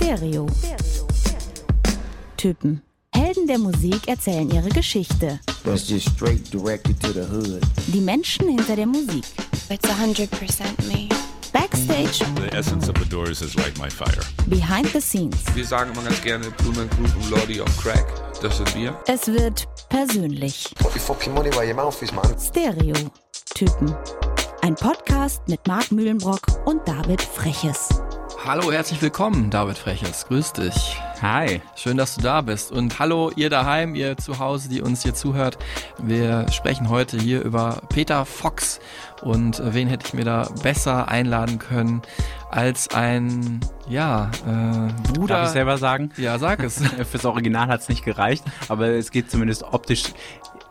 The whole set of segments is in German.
Stereo. Typen. Helden der Musik erzählen ihre Geschichte. That's just straight directed to the hood. Die Menschen hinter der Musik. It's 100% me. Backstage, The essence of the Doors is like my fire. behind the scenes. Wir sagen immer ganz gerne Blumenkrug und Lordy on Crack. Das sind wir. Es wird persönlich. Put your fucking money where your mouth is, man. Stereo. Typen. Ein Podcast mit Marc Mühlenbrock und David Freches. Hallo, herzlich willkommen, David Freches. Grüß dich. Hi. Schön, dass du da bist. Und hallo, ihr daheim, ihr zu Hause, die uns hier zuhört. Wir sprechen heute hier über Peter Fox. Und wen hätte ich mir da besser einladen können als ein, ja, äh, Bruder. Darf ich selber sagen? Ja, sag es. Fürs Original hat es nicht gereicht, aber es geht zumindest optisch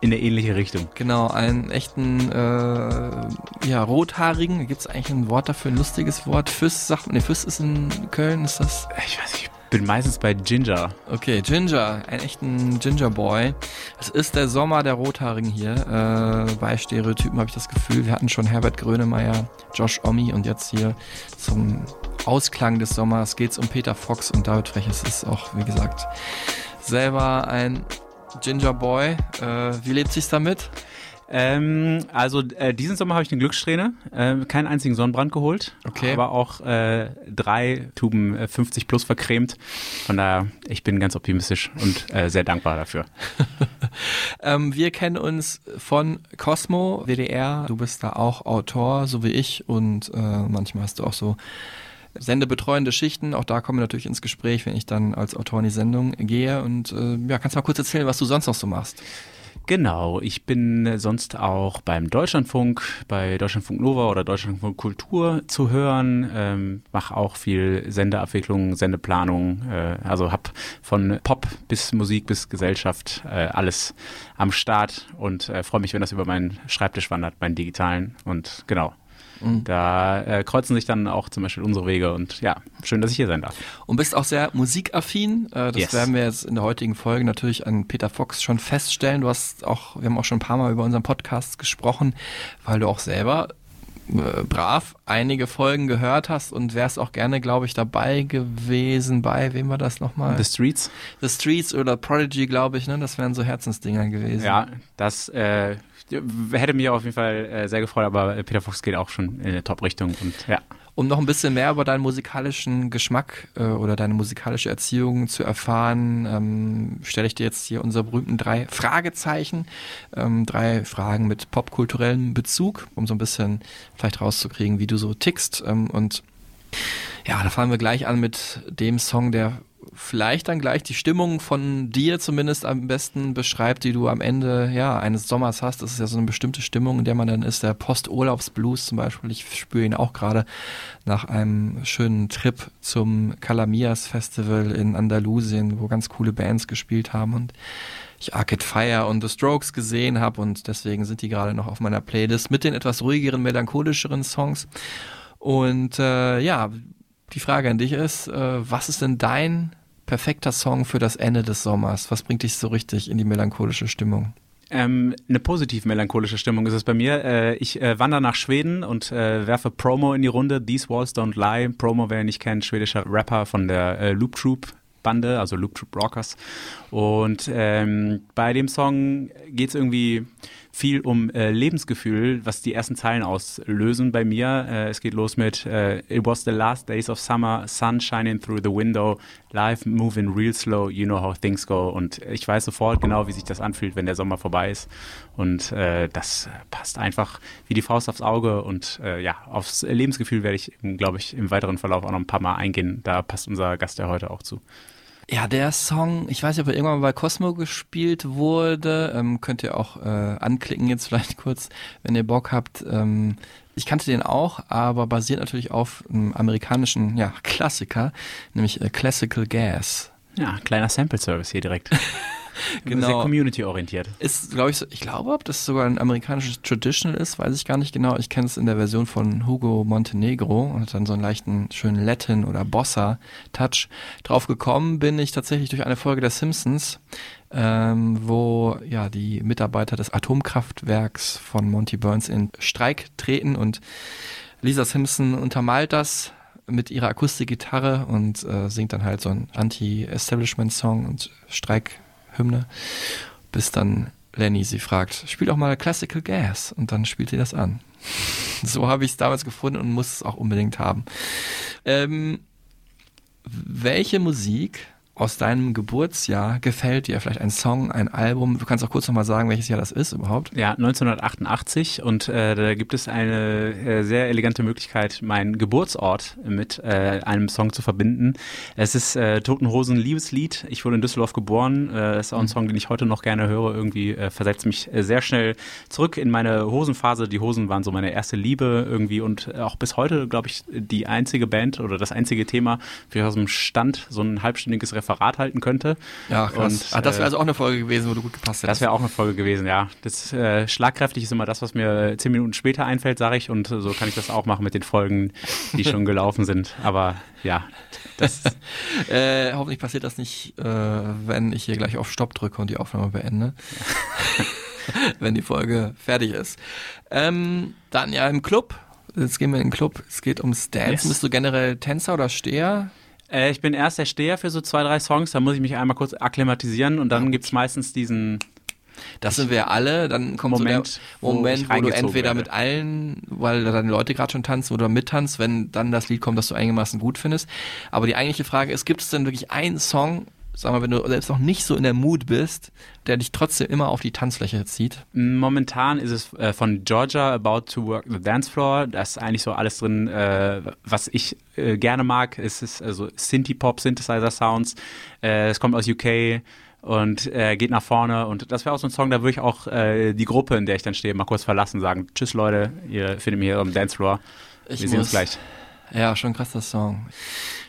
in eine ähnliche Richtung. Genau, einen echten, äh, ja, rothaarigen. Gibt es eigentlich ein Wort dafür, ein lustiges Wort? Füss, sagt man, ne, Füss ist in Köln, ist das? Ich weiß nicht, ich bin meistens bei Ginger. Okay, Ginger, einen echten Ginger Boy. Es ist der Sommer der Rothaarigen hier. Äh, bei Stereotypen habe ich das Gefühl. Wir hatten schon Herbert Grönemeyer, Josh Omi und jetzt hier zum Ausklang des Sommers geht's um Peter Fox und David Freches ist auch, wie gesagt, selber ein Ginger Boy. Äh, wie lebt sich's damit? Ähm, also äh, diesen Sommer habe ich eine Glückssträhne, äh, keinen einzigen Sonnenbrand geholt, Okay. aber auch äh, drei Tuben äh, 50 plus vercremt. Von daher, ich bin ganz optimistisch und äh, sehr dankbar dafür. Ähm, wir kennen uns von Cosmo, WDR. Du bist da auch Autor, so wie ich. Und äh, manchmal hast du auch so sendebetreuende Schichten. Auch da kommen wir natürlich ins Gespräch, wenn ich dann als Autor in die Sendung gehe. Und äh, ja, kannst du mal kurz erzählen, was du sonst noch so machst? Genau, ich bin äh, sonst auch beim Deutschlandfunk, bei Deutschlandfunk Nova oder Deutschlandfunk Kultur zu hören, ähm, mache auch viel Sendeabwicklung, Sendeplanung, äh, also hab von Pop bis Musik bis Gesellschaft äh, alles am Start und äh, freue mich, wenn das über meinen Schreibtisch wandert, meinen digitalen und genau. Da äh, kreuzen sich dann auch zum Beispiel unsere Wege und ja, schön, dass ich hier sein darf. Und bist auch sehr musikaffin. Äh, das Yes. werden wir jetzt in der heutigen Folge natürlich an Peter Fox schon feststellen. Du hast auch, wir haben auch schon ein paar Mal über unseren Podcast gesprochen, weil du auch selber äh, brav einige Folgen gehört hast und wärst auch gerne, glaube ich, dabei gewesen. Bei wem war das nochmal? The Streets. The Streets oder Prodigy, glaube ich, ne? Das wären so Herzensdinger gewesen. Ja, das äh, hätte mich auf jeden Fall äh, sehr gefreut, aber Peter Fox geht auch schon in eine Top-Richtung und ja. Um noch ein bisschen mehr über deinen musikalischen Geschmack äh, oder deine musikalische Erziehung zu erfahren, ähm, stelle ich dir jetzt hier unsere berühmten drei Fragezeichen. Ähm, drei Fragen mit popkulturellem Bezug, um so ein bisschen vielleicht rauszukriegen, wie du so tickst. Ähm, und ja, da fangen wir gleich an mit dem Song, der vielleicht dann gleich die Stimmung von dir zumindest am besten beschreibt, die du am Ende ja, eines Sommers hast. Das ist ja so eine bestimmte Stimmung, in der man dann ist. Der Posturlaubsblues zum Beispiel. Ich spüre ihn auch gerade nach einem schönen Trip zum Calamias Festival in Andalusien, wo ganz coole Bands gespielt haben und ich Arcade Fire und The Strokes gesehen habe und deswegen sind die gerade noch auf meiner Playlist mit den etwas ruhigeren, melancholischeren Songs. Und äh, ja, die Frage an dich ist, äh, was ist denn dein perfekter Song für das Ende des Sommers? Was bringt dich so richtig in die melancholische Stimmung? Ähm, eine positiv melancholische Stimmung ist es bei mir. Äh, ich äh, wandere nach Schweden und äh, werfe Promo in die Runde. These Walls Don't Lie. Promo, wer ihn nicht kennt, schwedischer Rapper von der äh, Loop Troop Bande, also Loop Troop Rockers. Und ähm, bei dem Song geht es irgendwie viel um äh, Lebensgefühl, was die ersten Zeilen auslösen bei mir. Äh, es geht los mit äh, It was the last days of summer, sun shining through the window, life moving real slow, you know how things go. Und ich weiß sofort genau, wie sich das anfühlt, wenn der Sommer vorbei ist. Und äh, das passt einfach wie die Faust aufs Auge. Und äh, ja, aufs Lebensgefühl werde ich, glaube ich, im weiteren Verlauf auch noch ein paar Mal eingehen. Da passt unser Gast ja heute auch zu. Ja, der Song, ich weiß nicht, ob er irgendwann mal bei Cosmo gespielt wurde. Ähm, könnt ihr auch äh, anklicken jetzt vielleicht kurz, wenn ihr Bock habt. Ähm, ich kannte den auch, aber basiert natürlich auf einem amerikanischen ja, Klassiker, nämlich äh, Classical Gas. Ja, kleiner Sample Service hier direkt. Genau. Sehr community-orientiert. Ist, glaube ich, so, ich glaube, ob das sogar ein amerikanisches Traditional ist, weiß ich gar nicht genau. Ich kenne es in der Version von Hugo Montenegro und hat dann so einen leichten, schönen Latin- oder Bossa-Touch. Drauf gekommen bin ich tatsächlich durch eine Folge der Simpsons, ähm, wo ja die Mitarbeiter des Atomkraftwerks von Monty Burns in Streik treten und Lisa Simpson untermalt das mit ihrer Akustikgitarre und äh, singt dann halt so ein Anti-Establishment-Song und Streikhymne, bis dann Lenny sie fragt, spiel doch mal Classical Gas und dann spielt sie das an. So habe ich es damals gefunden und muss es auch unbedingt haben. Ähm, welche Musik aus deinem Geburtsjahr gefällt dir? Vielleicht ein Song, ein Album? Du kannst auch kurz nochmal sagen, welches Jahr das ist überhaupt. Ja, 1988 und äh, da gibt es eine äh, sehr elegante Möglichkeit, meinen Geburtsort mit äh, einem Song zu verbinden. Es ist äh, Totenhosen Liebeslied. Ich wurde in Düsseldorf geboren. Äh, das ist auch ein Song, den ich heute noch gerne höre. Irgendwie äh, versetzt mich äh, sehr schnell zurück in meine Hosenphase. Die Hosen waren so meine erste Liebe irgendwie und auch bis heute, glaube ich, die einzige Band oder das einzige Thema, für ich aus dem Stand so ein halbstündiges Referat halten könnte. Ja, krass. Und, ah, das wäre äh, also auch eine Folge gewesen, wo du gut gepasst hättest. Das wäre auch eine Folge gewesen, ja. Das äh, schlagkräftig ist immer das, was mir zehn Minuten später einfällt, sage ich. Und so kann ich das auch machen mit den Folgen, die schon gelaufen sind. Aber ja, das äh, hoffentlich passiert das nicht, äh, wenn ich hier gleich auf Stopp drücke und die Aufnahme beende. wenn die Folge fertig ist. Ähm, dann ja im Club. Jetzt gehen wir in den Club. Es geht ums Dance. Yes. Bist du generell Tänzer oder Steher? Äh, ich bin erst der Steher für so zwei, drei Songs, da muss ich mich einmal kurz akklimatisieren und dann gibt's meistens diesen, Das sind wir alle. Dann kommt Moment, so der wo Moment, ich wo, du entweder werde. mit allen, weil da deine Leute gerade schon tanzen, wo du mittanzt, wenn dann das Lied kommt, das du einigermaßen gut findest. Aber die eigentliche Frage ist, gibt es denn wirklich einen Song, sag mal, wenn du selbst noch nicht so in der Mood bist, der dich trotzdem immer auf die Tanzfläche zieht? Momentan ist es äh, von Georgia About to Work the Dance Floor. Da ist eigentlich so alles drin, äh, was ich äh, gerne mag. Es ist also Synthie-Pop, Synthesizer-Sounds. Es kommt aus UK und äh, geht nach vorne. Und das wäre auch so ein Song, da würde ich auch äh, die Gruppe, in der ich dann stehe, mal kurz verlassen, sagen, tschüss Leute, ihr findet mich hier am Dancefloor. Ich Wir sehen uns gleich. Ja, schon krass, das Song.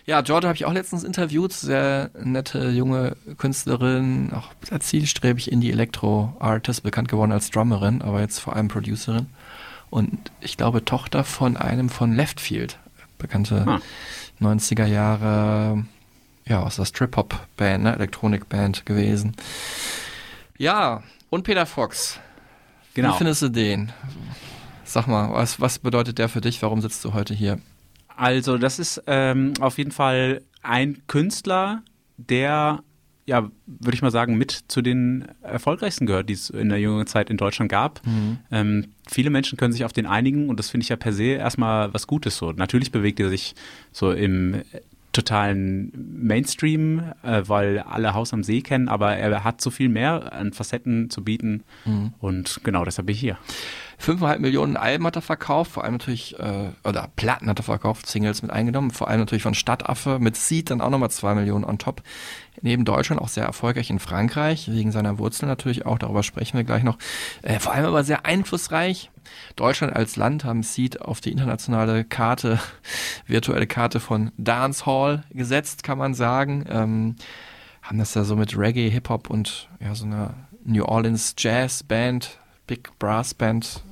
Ja, Georgia habe ich auch letztens interviewt, sehr nette junge Künstlerin, auch sehr zielstrebig in die Elektro-Artist, bekannt geworden als Drummerin, aber jetzt vor allem Producerin. Und ich glaube, Tochter von einem von Leftfield, bekannte Ah. 90er Jahre, ja, aus der Strip-Hop-Band, ne, Elektronik-Band gewesen. Ja, und Peter Fox. Genau. Wie findest du den? Sag mal, was, was bedeutet der für dich? Warum sitzt du heute hier? Also, das ist ähm, auf jeden Fall ein Künstler, der, ja, würde ich mal sagen, mit zu den erfolgreichsten gehört, die es in der jüngeren Zeit in Deutschland gab. Ähm, viele Menschen können sich auf den einigen und das finde ich ja per se erstmal was Gutes so. Natürlich bewegt er sich so im totalen Mainstream, äh, weil alle Haus am See kennen, aber er hat so viel mehr an Facetten zu bieten und genau deshalb bin ich hier. 5,5 Millionen Alben hat er verkauft, vor allem natürlich, äh, oder Platten hat er verkauft, Singles mit eingenommen, vor allem natürlich von Stadtaffe, mit Seed dann auch nochmal 2 Millionen on top. Neben Deutschland auch sehr erfolgreich in Frankreich, wegen seiner Wurzeln natürlich auch, darüber sprechen wir gleich noch. Äh, vor allem aber sehr einflussreich. Deutschland als Land haben Seed auf die internationale Karte, virtuelle Karte von Dancehall gesetzt, kann man sagen. Ähm, haben das ja so mit Reggae, Hip-Hop und ja, so einer New Orleans Jazz Band, Big Brass Band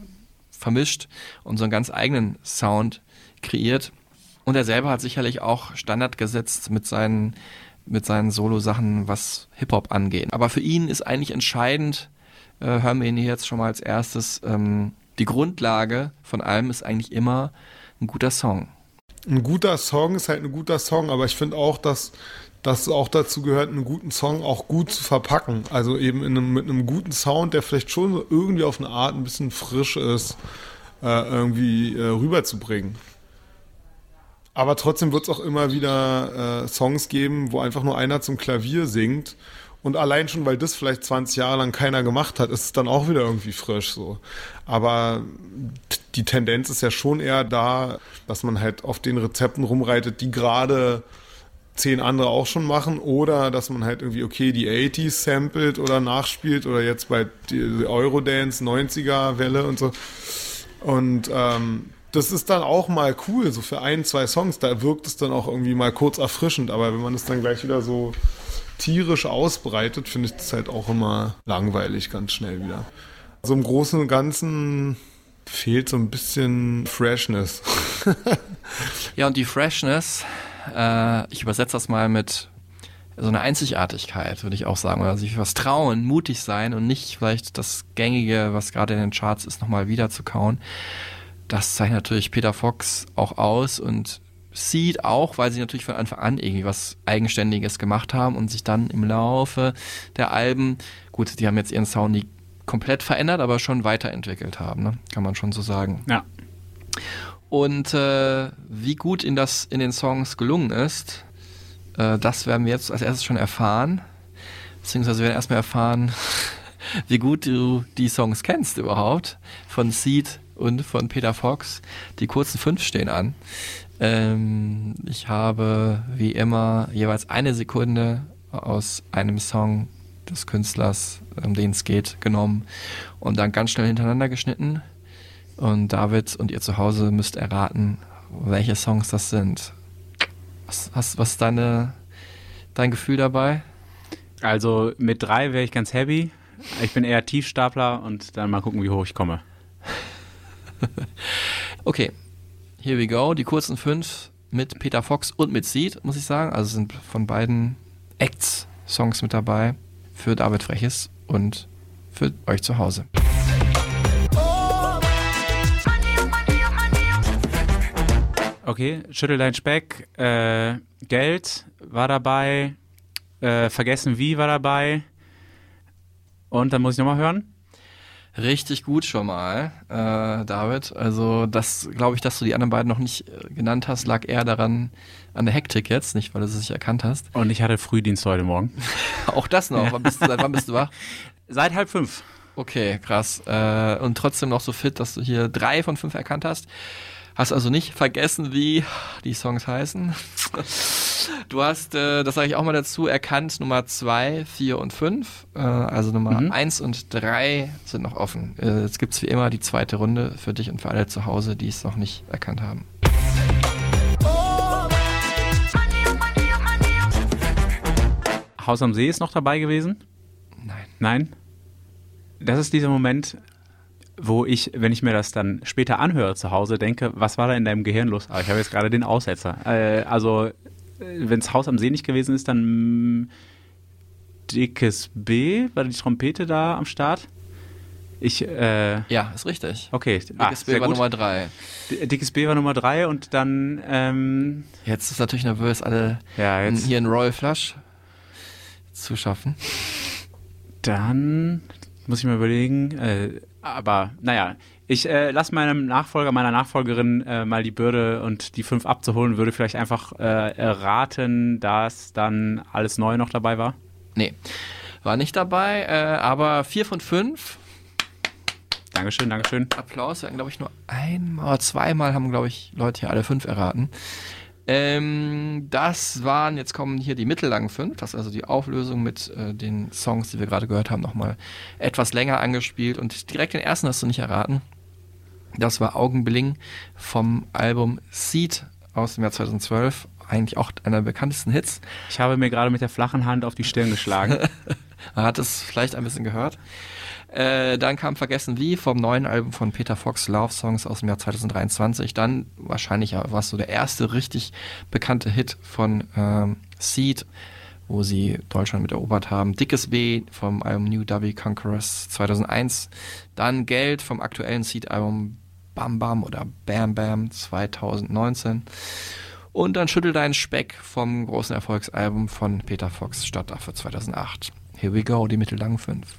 vermischt und so einen ganz eigenen Sound kreiert. Und er selber hat sicherlich auch Standard gesetzt mit seinen, mit seinen Solo-Sachen, was Hip-Hop angeht. Aber für ihn ist eigentlich entscheidend, äh, hören wir ihn jetzt schon mal als erstes, ähm, die Grundlage von allem ist eigentlich immer ein guter Song. ein guter Song ist halt ein guter Song, aber ich finde auch, dass das auch dazu gehört, einen guten Song auch gut zu verpacken. Also eben in einem, mit einem guten Sound, der vielleicht schon irgendwie auf eine Art ein bisschen frisch ist, äh, irgendwie äh, rüberzubringen. Aber trotzdem wird es auch immer wieder äh, Songs geben, wo einfach nur einer zum Klavier singt. Und allein schon, weil das vielleicht 20 Jahre lang keiner gemacht hat, ist es dann auch wieder irgendwie frisch so. Aber die Tendenz ist ja schon eher da, dass man halt auf den Rezepten rumreitet, die gerade zehn andere auch schon machen oder dass man halt irgendwie, okay, die 80s samplet oder nachspielt oder jetzt bei Eurodance 90er Welle und so. Und ähm, das ist dann auch mal cool, so für ein, zwei Songs, da wirkt es dann auch irgendwie mal kurz erfrischend, aber wenn man es dann gleich wieder so tierisch ausbreitet, finde ich das halt auch immer langweilig ganz schnell wieder. Also im Großen und Ganzen fehlt so ein bisschen Freshness. Ja, und die Freshness, äh, ich übersetze das mal mit so einer Einzigartigkeit, würde ich auch sagen, oder sich was trauen, mutig sein und nicht vielleicht das Gängige, was gerade in den Charts ist, nochmal wieder zu kauen. Das zeichnet natürlich Peter Fox auch aus und Seed auch, weil sie natürlich von Anfang an irgendwie was Eigenständiges gemacht haben und sich dann im Laufe der Alben, gut, die haben jetzt ihren Sound nie komplett verändert, aber schon weiterentwickelt haben, ne? kann man schon so sagen. Ja. Und äh, wie gut ihnen das in den Songs gelungen ist, äh, das werden wir jetzt als erstes schon erfahren. Beziehungsweise wir werden erstmal erfahren, wie gut du die Songs kennst überhaupt. Von Seed und von Peter Fox. Die kurzen fünf stehen an. Ähm, ich habe wie immer jeweils eine Sekunde aus einem Song des Künstlers, um den es geht, genommen und dann ganz schnell hintereinander geschnitten. Und David und ihr zu Hause müsst erraten, welche Songs das sind. Was, was, was ist deine, dein Gefühl dabei? Also mit drei wäre ich ganz happy. Ich bin eher Tiefstapler und dann mal gucken, wie hoch ich komme. okay, here we go. Die kurzen fünf mit Peter Fox und mit Seed, muss ich sagen. Also sind von beiden Acts Songs mit dabei für David Freches und für euch zu Hause. Okay, schüttel dein Speck. Äh, Geld war dabei. Äh, vergessen wie war dabei. Und dann muss ich nochmal hören. Richtig gut schon mal, äh, David. Also das glaube ich, dass du die anderen beiden noch nicht äh, genannt hast, lag eher daran an der Hektik jetzt, nicht weil du es nicht erkannt hast. Und ich hatte Frühdienst heute Morgen. Auch das noch. Wann bist du, seit wann bist du wach? Seit halb fünf. Okay, krass. Äh, und trotzdem noch so fit, dass du hier drei von fünf erkannt hast. Hast also nicht vergessen, wie die Songs heißen. Du hast, äh, das sage ich auch mal dazu, erkannt Nummer 2, 4 und 5. Äh, also Nummer Mhm. 1 und 3 sind noch offen. Äh, jetzt gibt es wie immer die zweite Runde für dich und für alle zu Hause, die es noch nicht erkannt haben. Haus am See ist noch dabei gewesen? Nein. Nein? Das ist dieser Moment, wo ich, wenn ich mir das dann später anhöre zu Hause, denke, was war da in deinem Gehirn los? Aber ich habe jetzt gerade den Aussetzer. Äh, also, wenn es Haus am See nicht gewesen ist, dann dickes B, war die Trompete da am Start? Ich, äh, Ja, ist richtig. okay. Ah, Dickes sehr Bild war gut. Nummer 3. D- Dickes B war Nummer drei und dann, ähm, Jetzt ist natürlich nervös, alle ja, jetzt, hier in Royal Flush zu schaffen. Dann muss ich mal überlegen. Äh, aber naja, ich äh, lasse meinem Nachfolger, meiner Nachfolgerin äh, mal die Bürde und die fünf abzuholen, würde vielleicht einfach äh, erraten, dass dann alles neu noch dabei war. Nee, war nicht dabei, äh, aber 4 von 5. Dankeschön, Dankeschön. Applaus. Wir hatten, glaube ich, nur einmal oder zweimal haben, glaube ich, Leute hier alle fünf erraten. Ähm, das waren, jetzt kommen hier die mittellangen fünf, das ist also die Auflösung mit äh, den Songs, die wir gerade gehört haben, nochmal etwas länger angespielt und direkt den ersten hast du nicht erraten. Das war Augenbling vom Album Seed aus dem Jahr 2012, eigentlich auch einer der bekanntesten Hits. Ich habe mir gerade mit der flachen Hand auf die Stirn geschlagen. Man hat es vielleicht ein bisschen gehört. Äh, dann kam Vergessen wie vom neuen Album von Peter Fox, Love Songs aus dem Jahr 2023. Dann wahrscheinlich war es so der erste richtig bekannte Hit von ähm, Seed, wo sie Deutschland mit erobert haben. Dickes B vom Album New W Conquerors 2001. Dann Geld vom aktuellen Seed-Album Bam Bam oder Bam Bam 2019. Und dann Schüttel deinen Speck vom großen Erfolgsalbum von Peter Fox Stadtaffe 2008. Here we go, die mittellangen fünf.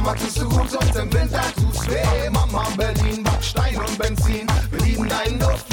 Sommer tust du gut und im Winter tust weh. Mama Berlin, Backstein und Benzin. Wir lieben deinen Duft,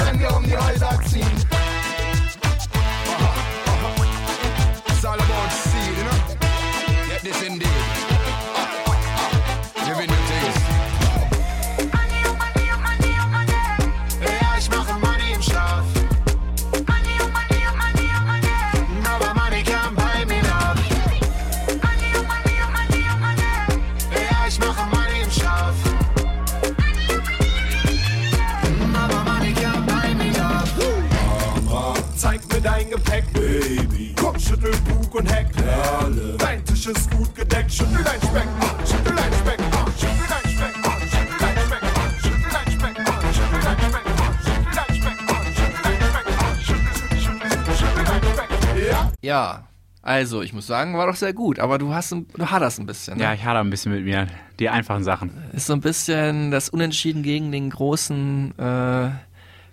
muss sagen, war doch sehr gut, aber du hast, ein- du haderst ein bisschen. Ne? Ja, ich hader ein bisschen mit mir. Die einfachen Sachen. Ist so ein bisschen das Unentschieden gegen den großen äh,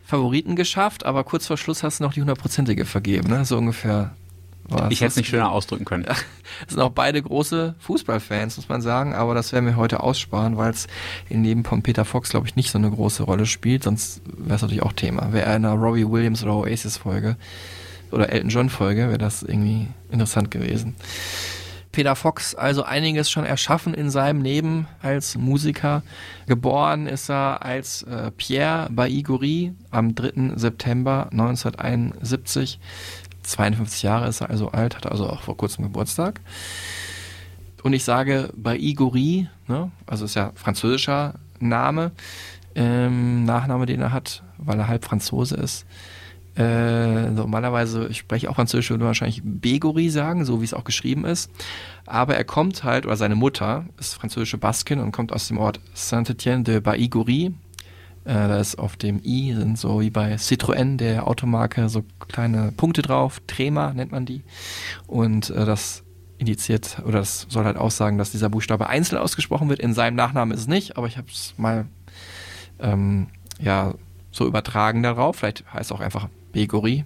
Favoriten geschafft, aber kurz vor Schluss hast du noch die hundertprozentige vergeben, ne? So ungefähr. war Ich hätte es nicht schöner ausdrücken können. Das sind auch beide große Fußballfans, muss man sagen, aber das werden wir heute aussparen, weil es im Leben von Peter Fox, glaube ich, nicht so eine große Rolle spielt, sonst wäre es natürlich auch Thema. Wäre er in einer Robbie Williams oder Oasis-Folge oder Elton John-Folge, wäre das irgendwie interessant gewesen. Peter Fox also einiges schon erschaffen in seinem Leben als Musiker. Geboren ist er als äh, Pierre Baiguri am 3. September 1971. 52 Jahre ist er also alt, hat also auch vor kurzem Geburtstag. Und ich sage Baiguri, ne? also ist ja französischer Name, ähm, Nachname, den er hat, weil er halb Franzose ist. Äh, normalerweise, ich spreche auch Französisch, würde man wahrscheinlich Begori sagen, so wie es auch geschrieben ist. Aber er kommt halt, oder seine Mutter ist französische Baskin und kommt aus dem Ort Saint-Étienne de Baigori. Äh, da ist auf dem I, sind so wie bei Citroën, der Automarke, so kleine Punkte drauf. Trema nennt man die. Und äh, das indiziert, oder das soll halt aussagen, dass dieser Buchstabe einzeln ausgesprochen wird. In seinem Nachnamen ist es nicht, aber ich habe es mal ähm, ja, so übertragen darauf. Vielleicht heißt es auch einfach Begori.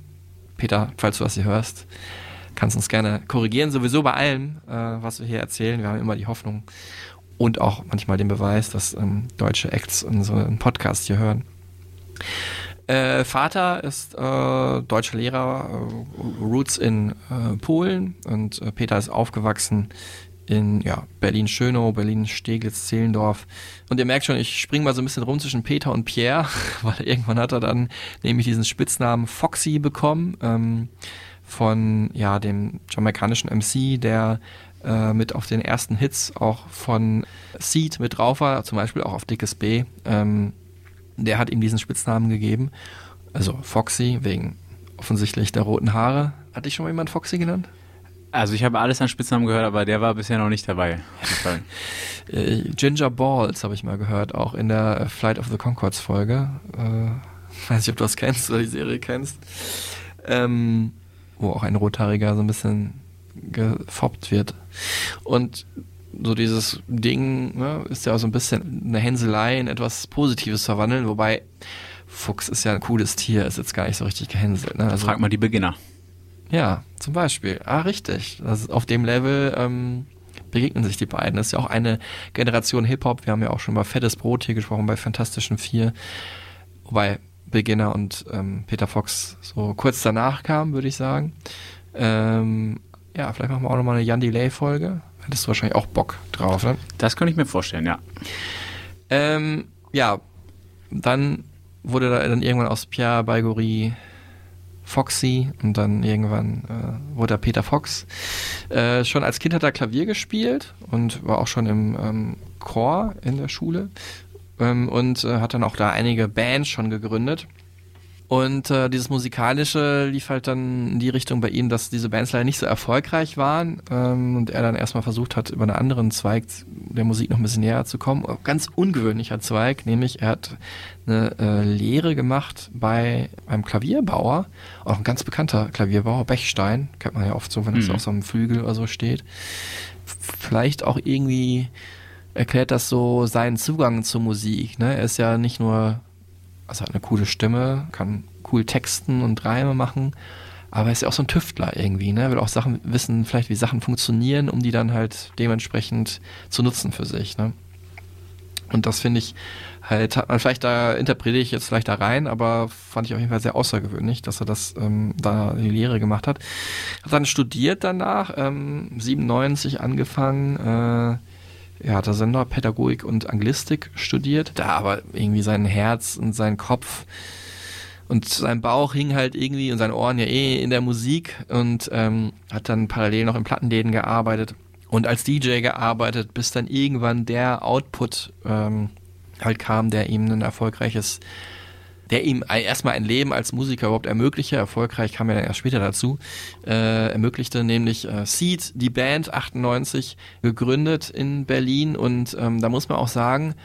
Peter, falls du das hier hörst, kannst uns gerne korrigieren. Sowieso bei allem, äh, was wir hier erzählen. Wir haben immer die Hoffnung und auch manchmal den Beweis, dass ähm, deutsche Acts unseren Podcast hier hören. Äh, Vater ist äh, deutscher Lehrer, äh, Roots in äh, Polen und äh, Peter ist aufgewachsen in ja, Berlin-Schönow, Berlin-Steglitz-Zehlendorf. Und ihr merkt schon, ich springe mal so ein bisschen rum zwischen Peter und Pierre, weil irgendwann hat er dann nämlich diesen Spitznamen Foxy bekommen ähm, von ja, dem jamaikanischen MC, der äh, mit auf den ersten Hits auch von Seed mit drauf war, zum Beispiel auch auf Dickes B. Ähm, der hat ihm diesen Spitznamen gegeben. Also Foxy, wegen offensichtlich der roten Haare. Hat dich schon mal jemand Foxy genannt? Also ich habe alles an Spitznamen gehört, aber der war bisher noch nicht dabei. Äh, Ginger Balls habe ich mal gehört, auch in der Flight of the Concords Folge. Äh, weiß nicht, ob du das kennst oder die Serie kennst. Ähm, wo auch ein Rothaariger so ein bisschen gefoppt wird. Und so dieses Ding ne, ist ja auch so ein bisschen eine Hänselei in etwas Positives verwandeln, wobei Fuchs ist ja ein cooles Tier, ist jetzt gar nicht so richtig gehänselt. Ne? Also, Frag mal die Beginner. Ja, zum Beispiel. Ah, richtig. Das ist auf dem Level ähm, begegnen sich die beiden. Das ist ja auch eine Generation Hip-Hop. Wir haben ja auch schon über Fettes Brot hier gesprochen, bei Fantastischen Vier. Wobei Beginner und ähm, Peter Fox so kurz danach kamen, würde ich sagen. Ähm, ja, vielleicht machen wir auch nochmal eine Jan Delay-Folge. Hättest du wahrscheinlich auch Bock drauf, ne? Das könnte ich mir vorstellen, ja. Ähm, ja, dann wurde da dann irgendwann aus Pierre Balgory Foxy und dann irgendwann äh, wurde er Peter Fox. Äh, schon als Kind hat er Klavier gespielt und war auch schon im ähm, Chor in der Schule ähm, und äh, hat dann auch da einige Bands schon gegründet. Und äh, dieses Musikalische lief halt dann in die Richtung bei ihm, dass diese Bands leider nicht so erfolgreich waren ähm, und er dann erstmal versucht hat, über einen anderen Zweig der Musik noch ein bisschen näher zu kommen. Ganz ungewöhnlicher Zweig, nämlich er hat eine äh, Lehre gemacht bei einem Klavierbauer, auch ein ganz bekannter Klavierbauer, Bechstein, kennt man ja oft so, wenn das Mhm. auf so einem Flügel oder so steht. Vielleicht auch irgendwie erklärt das so seinen Zugang zur Musik. Ne? Er ist ja nicht nur also hat eine coole Stimme, kann cool texten und Reime machen, aber er ist ja auch so ein Tüftler irgendwie, ne? Will auch Sachen wissen, vielleicht wie Sachen funktionieren, um die dann halt dementsprechend zu nutzen für sich, ne? Und das finde ich halt, hat man vielleicht da, interpretiere ich jetzt vielleicht da rein, aber fand ich auf jeden Fall sehr außergewöhnlich, dass er das ähm, da die Lehre gemacht hat. Hat dann studiert danach, ähm, 97 angefangen, äh, ja, hat er Senderpädagogik und Anglistik studiert, da aber irgendwie sein Herz und sein Kopf und sein Bauch hing halt irgendwie und seine Ohren ja eh in der Musik und ähm, hat dann parallel noch in Plattenläden gearbeitet und als DJ gearbeitet, bis dann irgendwann der Output ähm, halt kam, der ihm ein erfolgreiches der ihm erstmal ein Leben als Musiker überhaupt ermöglichte, erfolgreich kam er dann erst später dazu, äh, ermöglichte nämlich äh, Seed, die Band 98, gegründet in Berlin und ähm, da muss man auch sagen,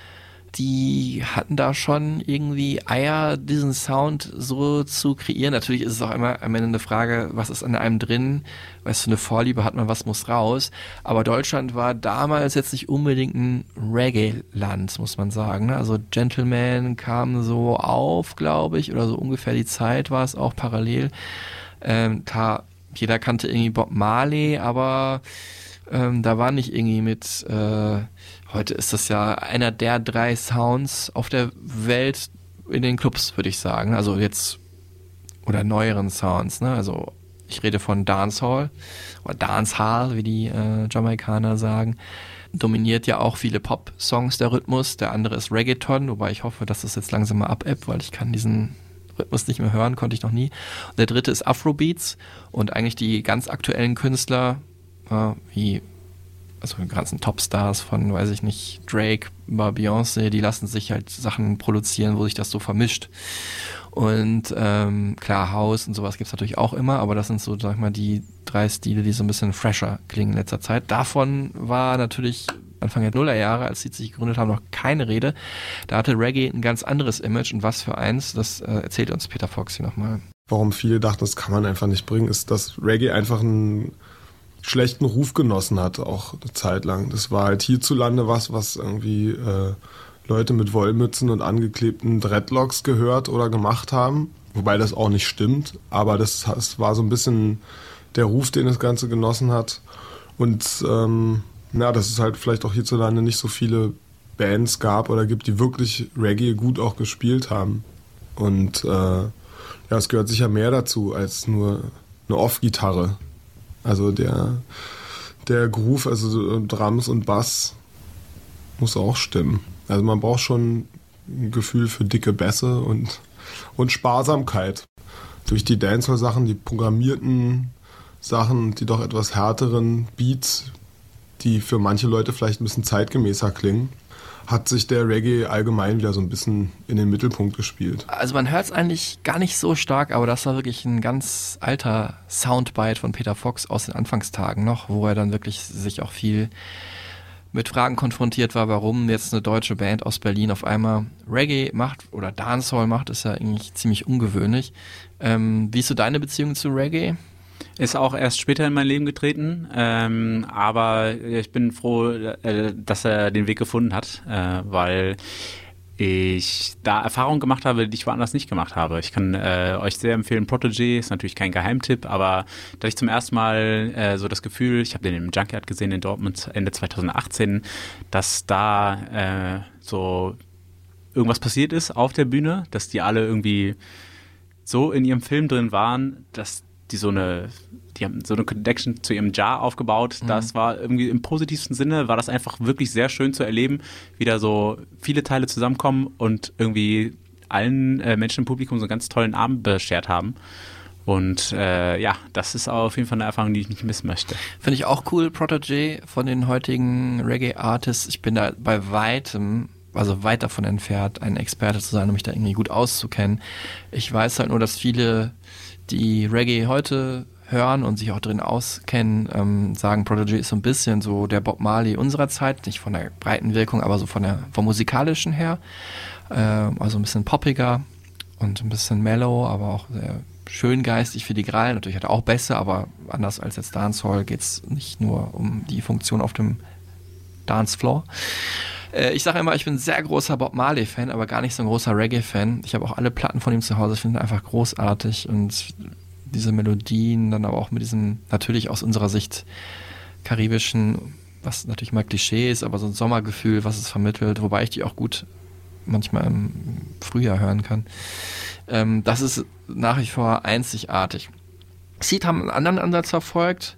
die hatten da schon irgendwie Eier, diesen Sound so zu kreieren. Natürlich ist es auch immer am Ende eine Frage, was ist an einem drin? Weißt du, eine Vorliebe hat man, was muss raus? Aber Deutschland war damals jetzt nicht unbedingt ein Reggae-Land, muss man sagen. Ne? Also Gentleman kam so auf, glaube ich, oder so ungefähr die Zeit war es auch parallel. Ähm, jeder kannte irgendwie Bob Marley, aber ähm, da war nicht irgendwie mit äh, Heute ist das ja einer der drei Sounds auf der Welt in den Clubs, würde ich sagen. Also jetzt, oder neueren Sounds, ne? Also ich rede von Dancehall oder Dancehall, wie die äh, Jamaikaner sagen. Dominiert ja auch viele Pop-Songs der Rhythmus. Der andere ist Reggaeton, wobei ich hoffe, dass das jetzt langsam mal abebbt, weil ich kann diesen Rhythmus nicht mehr hören, konnte ich noch nie. Und der dritte ist Afrobeats und eigentlich die ganz aktuellen Künstler, äh, wie also die ganzen Topstars von, weiß ich nicht, Drake über Beyoncé, die lassen sich halt Sachen produzieren, wo sich das so vermischt. Und ähm, klar, House und sowas gibt's natürlich auch immer, aber das sind so, sag ich mal, die drei Stile, die so ein bisschen fresher klingen in letzter Zeit. Davon war natürlich Anfang der Nullerjahre, als sie sich gegründet haben, noch keine Rede. Da hatte Reggae ein ganz anderes Image und was für eins, das äh, erzählt uns Peter Fox hier nochmal. Warum viele dachten, das kann man einfach nicht bringen, ist, dass Reggae einfach ein schlechten Ruf genossen hat, auch eine Zeit lang. Das war halt hierzulande was, was irgendwie äh, Leute mit Wollmützen und angeklebten Dreadlocks gehört oder gemacht haben. Wobei das auch nicht stimmt, aber das, das war so ein bisschen der Ruf, den das Ganze genossen hat. Und ähm, ja, dass es halt vielleicht auch hierzulande nicht so viele Bands gab oder gibt, die wirklich Reggae gut auch gespielt haben. Und äh, ja, es gehört sicher mehr dazu als nur eine Off-Gitarre. Also der, der Groove, also Drums und Bass muss auch stimmen. Also man braucht schon ein Gefühl für dicke Bässe und, und Sparsamkeit. Durch die Dancehall-Sachen, die programmierten Sachen, die doch etwas härteren Beats, die für manche Leute vielleicht ein bisschen zeitgemäßer klingen, hat sich der Reggae allgemein wieder so ein bisschen in den Mittelpunkt gespielt. Also man hört es eigentlich gar nicht so stark, aber das war wirklich ein ganz alter Soundbite von Peter Fox aus den Anfangstagen noch, wo er dann wirklich sich auch viel mit Fragen konfrontiert war, warum jetzt eine deutsche Band aus Berlin auf einmal Reggae macht oder Dancehall macht, ist ja eigentlich ziemlich ungewöhnlich. Ähm, wie ist so deine Beziehung zu Reggae? Ist auch erst später in mein Leben getreten, ähm, aber ich bin froh, äh, dass er den Weg gefunden hat, äh, weil ich da Erfahrungen gemacht habe, die ich woanders nicht gemacht habe. Ich kann äh, euch sehr empfehlen, Protege, ist natürlich kein Geheimtipp, aber da ich zum ersten Mal äh, so das Gefühl, ich habe den im Junkyard gesehen in Dortmund Ende 2018, dass da äh, so irgendwas passiert ist auf der Bühne, dass die alle irgendwie so in ihrem Film drin waren, dass die so eine, die haben so eine Connection zu ihrem Jar aufgebaut. Mhm. Das war irgendwie im positivsten Sinne, war das einfach wirklich sehr schön zu erleben, wie da so viele Teile zusammenkommen und irgendwie allen äh, Menschen im Publikum so einen ganz tollen Abend beschert haben. Und äh, ja, das ist auf jeden Fall eine Erfahrung, die ich nicht missen möchte. Finde ich auch cool, Protege von den heutigen Reggae-Artists. Ich bin da bei weitem, also weit davon entfernt, ein Experte zu sein, um mich da irgendwie gut auszukennen. Ich weiß halt nur, dass viele die Reggae heute hören und sich auch drin auskennen, ähm, sagen, Prodigy ist so ein bisschen so der Bob Marley unserer Zeit, nicht von der breiten Wirkung, aber so von der vom musikalischen her, äh, also ein bisschen poppiger und ein bisschen mellow, aber auch sehr schön geistig für die Grallen. Natürlich hat er auch besser, aber anders als jetzt Dancehall geht es nicht nur um die Funktion auf dem Dancefloor. Äh, ich sage immer, ich bin ein sehr großer Bob Marley-Fan, aber gar nicht so ein großer Reggae-Fan. Ich habe auch alle Platten von ihm zu Hause. Ich finde ihn einfach großartig und diese Melodien, dann aber auch mit diesem, natürlich aus unserer Sicht, karibischen, was natürlich mal Klischee ist, aber so ein Sommergefühl, was es vermittelt, wobei ich die auch gut manchmal im Frühjahr hören kann. Ähm, das ist nach wie vor einzigartig. Seed haben einen anderen Ansatz verfolgt.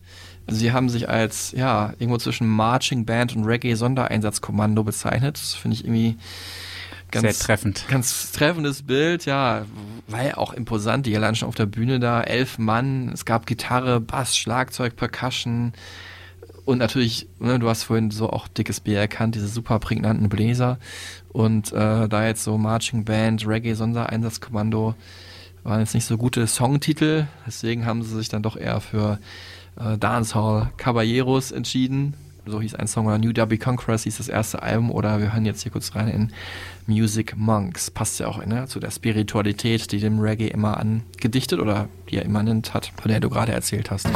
Sie haben sich als, ja, irgendwo zwischen Marching Band und Reggae-Sondereinsatzkommando bezeichnet. Das finde ich irgendwie ganz, Sehr treffend. Ganz treffendes Bild, ja. War ja auch imposant, die landen schon auf der Bühne da. Elf Mann, es gab Gitarre, Bass, Schlagzeug, Percussion. und natürlich, ne, du hast vorhin so auch dickes Bier erkannt, diese super prägnanten Bläser. Und äh, da jetzt so Marching Band, Reggae, Sondereinsatzkommando waren jetzt nicht so gute Songtitel. Deswegen haben sie sich dann doch eher für äh, Dancehall Caballeros entschieden. So hieß ein Song oder New Derby Conquerors hieß das erste Album. Oder wir hören jetzt hier kurz rein in Music Monks. Passt ja auch ne, zu der Spiritualität, die dem Reggae immer angedichtet oder die er immanent hat, von der du gerade erzählt hast.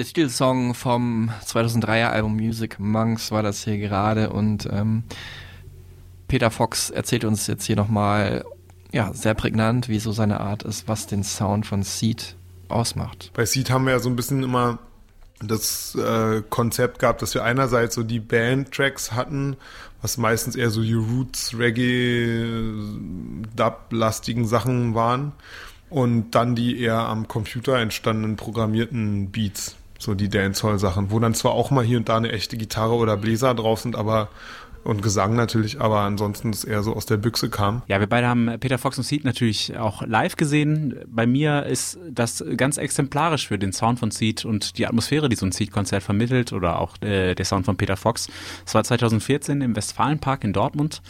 Der Titelsong vom 2003er Album Music Monks war das hier gerade und ähm, Peter Fox erzählt uns jetzt hier nochmal, ja, sehr prägnant, wie so seine Art ist, was den Sound von Seed ausmacht. Bei Seed haben wir ja so ein bisschen immer das äh, Konzept gehabt, dass wir einerseits so die Band-Tracks hatten, was meistens eher so die Roots, Reggae, Dub-lastigen Sachen waren und dann die eher am Computer entstandenen programmierten Beats, so die Dancehall-Sachen, wo dann zwar auch mal hier und da eine echte Gitarre oder Bläser drauf sind, aber und Gesang natürlich, aber ansonsten es eher so aus der Büchse kam. Ja, wir beide haben Peter Fox und Seed natürlich auch live gesehen. Bei mir ist das ganz exemplarisch für den Sound von Seed und die Atmosphäre, die so ein Seed-Konzert vermittelt oder auch äh, der Sound von Peter Fox. Es war 2014 im Westfalenpark in Dortmund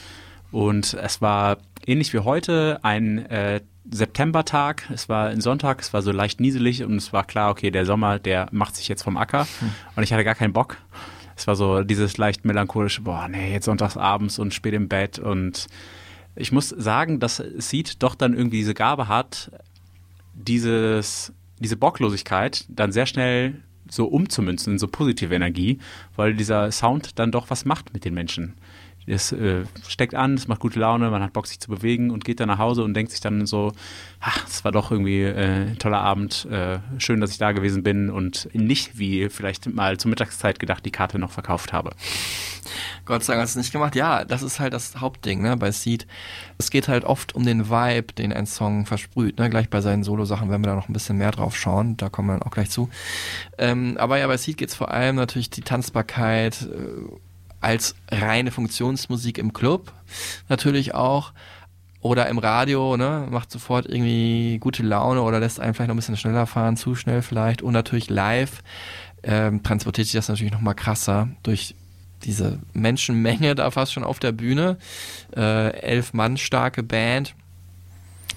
und es war ähnlich wie heute ein äh, Septembertag, es war ein Sonntag, es war so leicht nieselig und es war klar, okay, der Sommer, der macht sich jetzt vom Acker hm. und ich hatte gar keinen Bock. Es war so dieses leicht melancholische, boah, nee, jetzt sonntagsabends und spät im Bett und ich muss sagen, dass Seed doch dann irgendwie diese Gabe hat, dieses, diese Bocklosigkeit dann sehr schnell so umzumünzen in so positive Energie, weil dieser Sound dann doch was macht mit den Menschen es äh, steckt an, es macht gute Laune, man hat Bock, sich zu bewegen und geht dann nach Hause und denkt sich dann so, ach, es war doch irgendwie äh, ein toller Abend, äh, schön, dass ich da gewesen bin und nicht, wie vielleicht mal zur Mittagszeit gedacht, die Karte noch verkauft habe. Gott sei Dank hast du es nicht gemacht. Ja, das ist halt das Hauptding ne, bei Seed. Es geht halt oft um den Vibe, den ein Song versprüht. Ne? Gleich bei seinen Solo-Sachen werden wir da noch ein bisschen mehr drauf schauen. Da kommen wir dann auch gleich zu. Ähm, aber ja, bei Seed geht es vor allem natürlich die Tanzbarkeit, äh, als reine Funktionsmusik im Club natürlich auch oder im Radio, ne, macht sofort irgendwie gute Laune oder lässt einen vielleicht noch ein bisschen schneller fahren, zu schnell vielleicht und natürlich live ähm, transportiert sich das natürlich noch mal krasser durch diese Menschenmenge da fast schon auf der Bühne, äh, elf Mann starke Band,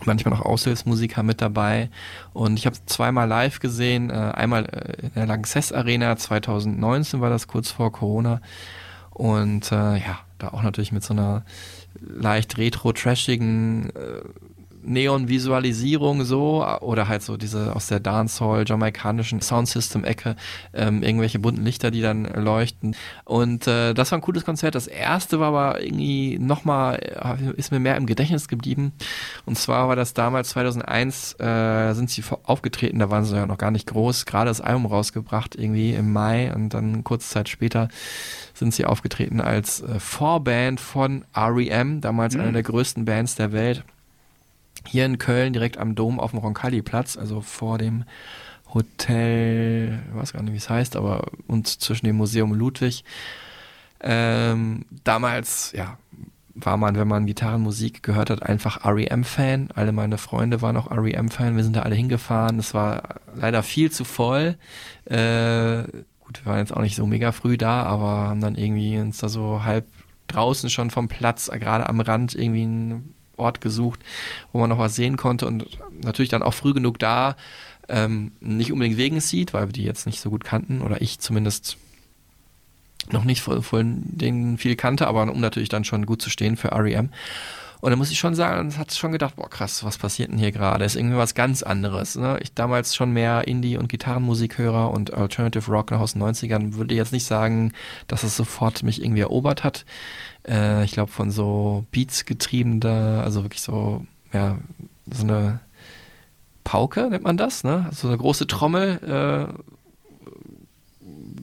manchmal noch Aushilfsmusiker mit dabei und ich habe zweimal live gesehen, äh, einmal äh, in der Lanxess Arena 2019 war das kurz vor Corona und äh, ja, da auch natürlich mit so einer leicht retro-trashigen äh, Neon-Visualisierung so oder halt so diese aus der Dancehall, jamaikanischen Soundsystem-Ecke, ähm, irgendwelche bunten Lichter, die dann leuchten. Und äh, das war ein cooles Konzert. Das erste war aber irgendwie nochmal, äh, ist mir mehr im Gedächtnis geblieben. Und zwar war das damals 2001, äh, sind sie aufgetreten, da waren sie ja noch gar nicht groß, gerade das Album rausgebracht, irgendwie im Mai und dann kurze Zeit später sind sie aufgetreten als äh, Vorband von REM, damals mhm. eine der größten Bands der Welt hier in Köln direkt am Dom auf dem Roncalli-Platz, also vor dem Hotel, ich weiß gar nicht, wie es heißt, aber und zwischen dem Museum Ludwig. Ähm, damals, ja, war man, wenn man Gitarrenmusik gehört hat, einfach REM-Fan. Alle meine Freunde waren auch REM-Fan. Wir sind da alle hingefahren. Es war leider viel zu voll. Äh, gut, wir waren jetzt auch nicht so mega früh da, aber haben dann irgendwie uns da so halb draußen schon vom Platz, gerade am Rand, irgendwie ein Ort gesucht, wo man noch was sehen konnte und natürlich dann auch früh genug da, ähm, nicht unbedingt wegen Seed, weil wir die jetzt nicht so gut kannten oder ich zumindest noch nicht von, denen viel kannte, aber um natürlich dann schon gut zu stehen für REM. Und da muss ich schon sagen, hat schon gedacht, boah krass, was passiert denn hier gerade? Ist irgendwie was ganz anderes. Ne? Ich damals schon mehr Indie- und Gitarrenmusikhörer und Alternative Rock aus den 90ern, würde jetzt nicht sagen, dass es sofort mich irgendwie erobert hat. Äh, ich glaube von so Beats getriebener, also wirklich so, ja, so eine Pauke nennt man das, ne? So eine große Trommel, äh,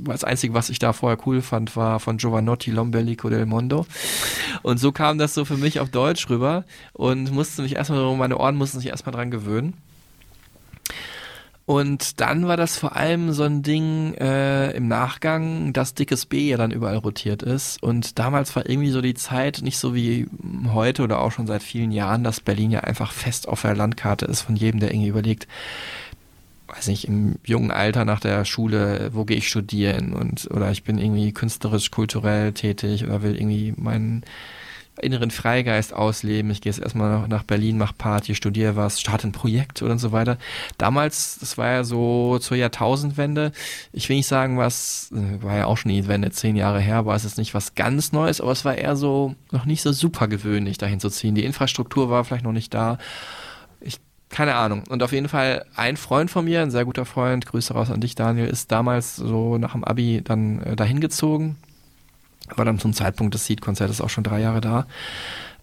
das Einzige, was ich da vorher cool fand, war von Giovanotti Lombellico del Mondo. Und so kam das so für mich auf Deutsch rüber und musste mich erstmal, meine Ohren mussten sich erstmal dran gewöhnen. Und dann war das vor allem so ein Ding äh, im Nachgang, dass dickes B ja dann überall rotiert ist. Und damals war irgendwie so die Zeit nicht so wie heute oder auch schon seit vielen Jahren, dass Berlin ja einfach fest auf der Landkarte ist von jedem, der irgendwie überlegt, weiß nicht, im jungen Alter nach der Schule, wo gehe ich studieren und oder ich bin irgendwie künstlerisch, kulturell tätig oder will irgendwie meinen inneren Freigeist ausleben. Ich gehe jetzt erstmal nach Berlin, mach Party, studiere was, starte ein Projekt oder so weiter. Damals, das war ja so zur Jahrtausendwende. Ich will nicht sagen, was, äh, war ja auch schon die Wende, zehn Jahre her, war es jetzt nicht was ganz Neues, aber es war eher so, noch nicht so super gewöhnlich, dahin zu ziehen. Die Infrastruktur war vielleicht noch nicht da. Keine Ahnung. Und auf jeden Fall ein Freund von mir, ein sehr guter Freund, Grüße raus an dich, Daniel, ist damals so nach dem Abi dann äh, dahin gezogen war dann zum Zeitpunkt des Seed-Konzertes auch schon drei Jahre da.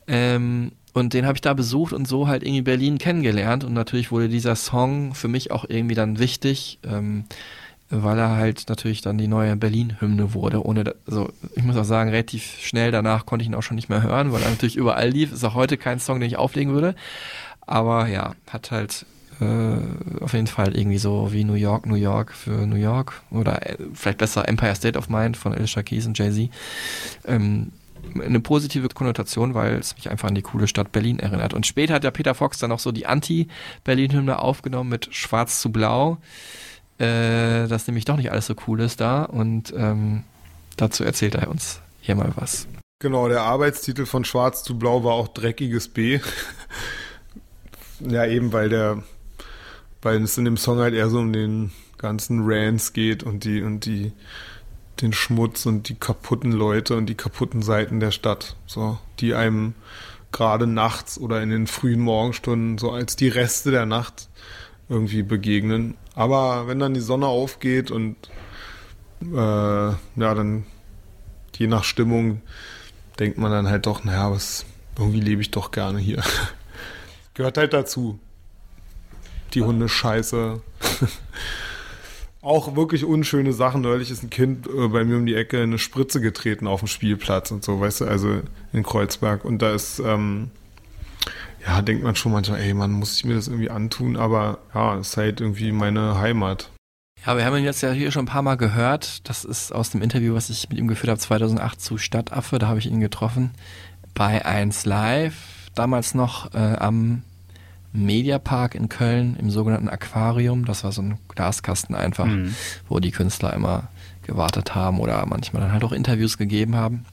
Ähm, und den habe ich da besucht und so halt irgendwie Berlin kennengelernt. Und natürlich wurde dieser Song für mich auch irgendwie dann wichtig, ähm, weil er halt natürlich dann die neue Berlin-Hymne wurde. Ohne, also ich muss auch sagen, relativ schnell danach konnte ich ihn auch schon nicht mehr hören, weil er natürlich überall lief. Ist auch heute kein Song, den ich auflegen würde. Aber ja, hat halt äh, auf jeden Fall irgendwie so wie New York, New York für New York oder äh, vielleicht besser Empire State of Mind von Alicia Keys und Jay-Z. Ähm, eine positive Konnotation, weil es mich einfach an die coole Stadt Berlin erinnert. Und später hat ja Peter Fox dann auch so die Anti-Berlin-Hymne aufgenommen mit Schwarz zu Blau, äh, dass nämlich doch nicht alles so cool ist da. Und ähm, dazu erzählt er uns hier mal was. Genau, der Arbeitstitel von Schwarz zu Blau war auch Dreckiges B. ja, eben weil der weil es in dem Song halt eher so um den ganzen Rants geht und die und die den Schmutz und die kaputten Leute und die kaputten Seiten der Stadt, so die einem gerade nachts oder in den frühen Morgenstunden so als die Reste der Nacht irgendwie begegnen. Aber wenn dann die Sonne aufgeht und äh, ja, dann je nach Stimmung denkt man dann halt doch, naja, was, irgendwie lebe ich doch gerne hier. Gehört halt dazu die Hunde scheiße. auch wirklich unschöne Sachen. Neulich ist ein Kind äh, bei mir um die Ecke eine Spritze getreten auf dem Spielplatz und so, weißt du, also in Kreuzberg. Und da ist, ähm, ja, denkt man schon manchmal, ey, man muss ich mir das irgendwie antun, aber ja, es ist halt irgendwie meine Heimat. Ja, wir haben ihn jetzt ja hier schon ein paar Mal gehört. Das ist aus dem Interview, was ich mit ihm geführt habe, 2008 zu Stadtaffe. Da habe ich ihn getroffen bei 1 Live. Damals noch äh, am Mediapark in Köln im sogenannten Aquarium. Das war so ein Glaskasten einfach, mhm. wo die Künstler immer gewartet haben oder manchmal dann halt auch Interviews gegeben haben.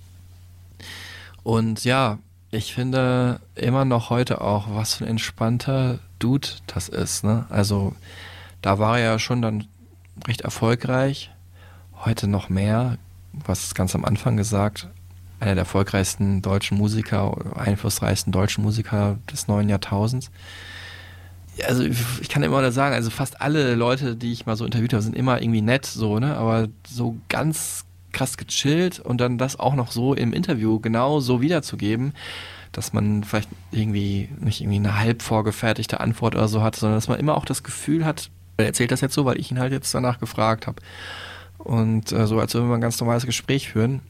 Und ja, ich finde immer noch heute auch, was für ein entspannter Dude das ist. Ne? Also da war er ja schon dann recht erfolgreich. Heute noch mehr, was ganz am Anfang gesagt, einer der erfolgreichsten deutschen Musiker, einflussreichsten deutschen Musiker des neuen Jahrtausends also ich kann immer nur sagen, also fast alle Leute, die ich mal so interviewt habe, sind immer irgendwie nett, so, ne? Aber so ganz krass gechillt und dann das auch noch so im Interview genau so wiederzugeben, dass man vielleicht irgendwie nicht irgendwie eine halb vorgefertigte Antwort oder so hat, sondern dass man immer auch das Gefühl hat, er erzählt das jetzt so, weil ich ihn halt jetzt danach gefragt habe. Und äh, so, als würden wir ein ganz normales Gespräch führen.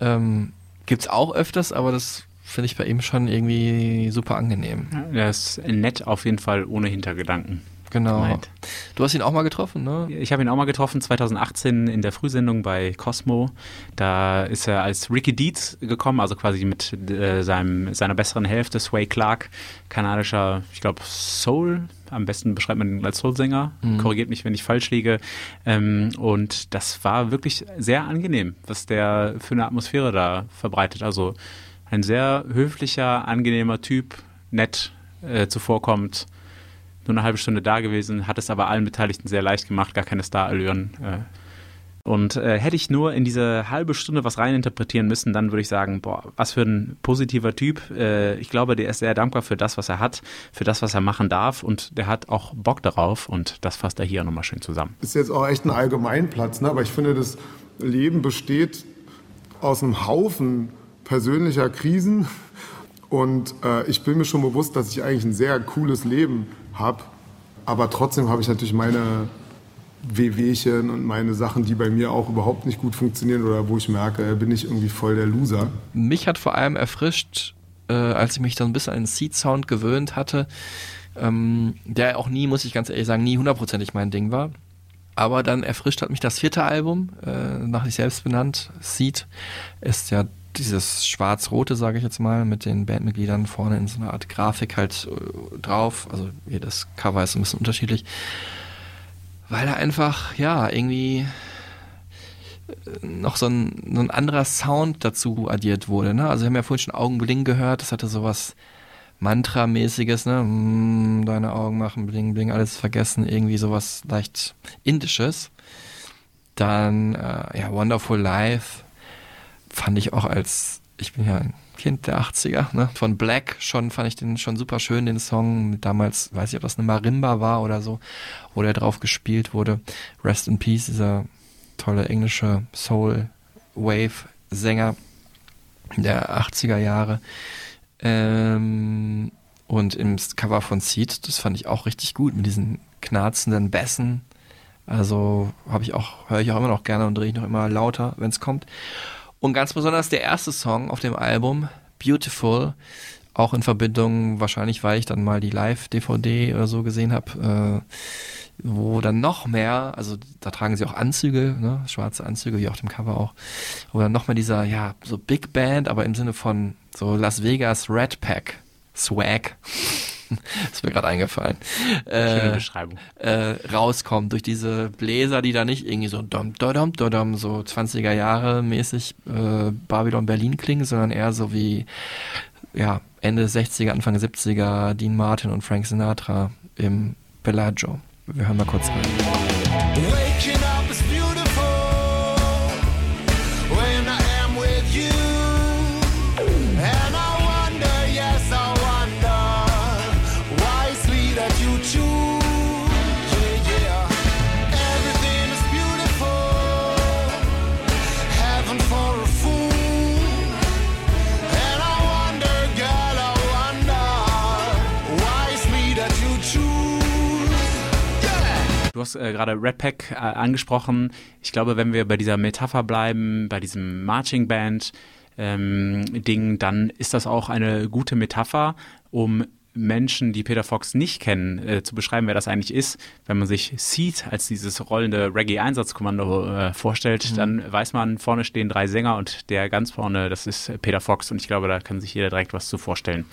Ähm, gibt's auch öfters, aber das finde ich bei ihm schon irgendwie super angenehm. Er ist nett auf jeden Fall ohne Hintergedanken. Genau. Gemeint. Du hast ihn auch mal getroffen, ne? Ich habe ihn auch mal getroffen 2018 in der Frühsendung bei Cosmo. Da ist er als Ricky Deeds gekommen, also quasi mit äh, seinem, seiner besseren Hälfte, Sway Clark, kanadischer, ich glaube, Soul. Am besten beschreibt man ihn als Soul-Sänger. Mhm. Korrigiert mich, wenn ich falsch liege. Ähm, und das war wirklich sehr angenehm, was der für eine Atmosphäre da verbreitet. Also ein sehr höflicher, angenehmer Typ, nett äh, zuvorkommt. Nur eine halbe Stunde da gewesen, hat es aber allen Beteiligten sehr leicht gemacht, gar keine Starallüren. Äh. Und äh, hätte ich nur in diese halbe Stunde was reininterpretieren müssen, dann würde ich sagen, boah, was für ein positiver Typ. Äh, ich glaube, der ist sehr dankbar für das, was er hat, für das, was er machen darf und der hat auch Bock darauf und das fasst er hier nochmal schön zusammen. Ist jetzt auch echt ein Allgemeinplatz, ne? aber ich finde, das Leben besteht aus einem Haufen persönlicher Krisen. Und äh, ich bin mir schon bewusst, dass ich eigentlich ein sehr cooles Leben habe. Aber trotzdem habe ich natürlich meine, Wehwehchen und meine Sachen, die bei mir auch überhaupt nicht gut funktionieren oder wo ich merke, bin ich irgendwie voll der Loser. Mich hat vor allem erfrischt, äh, als ich mich dann ein bisschen an den Seed-Sound gewöhnt hatte, ähm, der auch nie, muss ich ganz ehrlich sagen, nie hundertprozentig mein Ding war. Aber dann erfrischt hat mich das vierte Album, äh, nach sich selbst benannt. Seed ist ja dieses schwarz-rote, sage ich jetzt mal, mit den Bandmitgliedern vorne in so einer Art Grafik halt äh, drauf. Also jedes Cover ist ein bisschen unterschiedlich. Weil er einfach, ja, irgendwie äh, noch so ein, so ein anderer Sound dazu addiert wurde. Ne? Also wir haben ja vorhin schon Augenbling gehört, das hatte sowas Mantra-mäßiges, ne? Mm, deine Augen machen bling bling, alles vergessen, irgendwie sowas leicht indisches. Dann äh, ja, Wonderful Life fand ich auch als, ich bin ja ein Kind der 80er, ne? Von Black schon fand ich den schon super schön, den Song. Damals weiß ich, ob das eine Marimba war oder so, wo der drauf gespielt wurde. Rest in Peace, dieser tolle englische Soul Wave Sänger der 80er Jahre. Ähm, und im Cover von Seed, das fand ich auch richtig gut mit diesen knarzenden Bässen. Also habe ich auch, höre ich auch immer noch gerne und drehe ich noch immer lauter, wenn es kommt. Und ganz besonders der erste Song auf dem Album, Beautiful, auch in Verbindung, wahrscheinlich weil ich dann mal die Live-DVD oder so gesehen habe, äh, wo dann noch mehr, also da tragen sie auch Anzüge, ne, schwarze Anzüge, wie auf dem Cover auch, wo dann noch mehr dieser, ja, so Big Band, aber im Sinne von so Las Vegas Red Pack Swag. ist mir gerade eingefallen. Schöne äh, Beschreibung. Äh, rauskommt durch diese Bläser, die da nicht irgendwie so dom, dom, dom, dom, so 20er Jahre mäßig äh, Babylon Berlin klingen, sondern eher so wie ja, Ende 60er, Anfang 70er Dean Martin und Frank Sinatra im Bellagio. Wir hören mal kurz rein. Hast äh, gerade Red Pack äh, angesprochen. Ich glaube, wenn wir bei dieser Metapher bleiben, bei diesem Marching Band ähm, Ding, dann ist das auch eine gute Metapher, um Menschen, die Peter Fox nicht kennen, äh, zu beschreiben, wer das eigentlich ist. Wenn man sich Seed als dieses rollende Reggae-Einsatzkommando äh, vorstellt, mhm. dann weiß man, vorne stehen drei Sänger und der ganz vorne, das ist Peter Fox und ich glaube, da kann sich jeder direkt was zu vorstellen.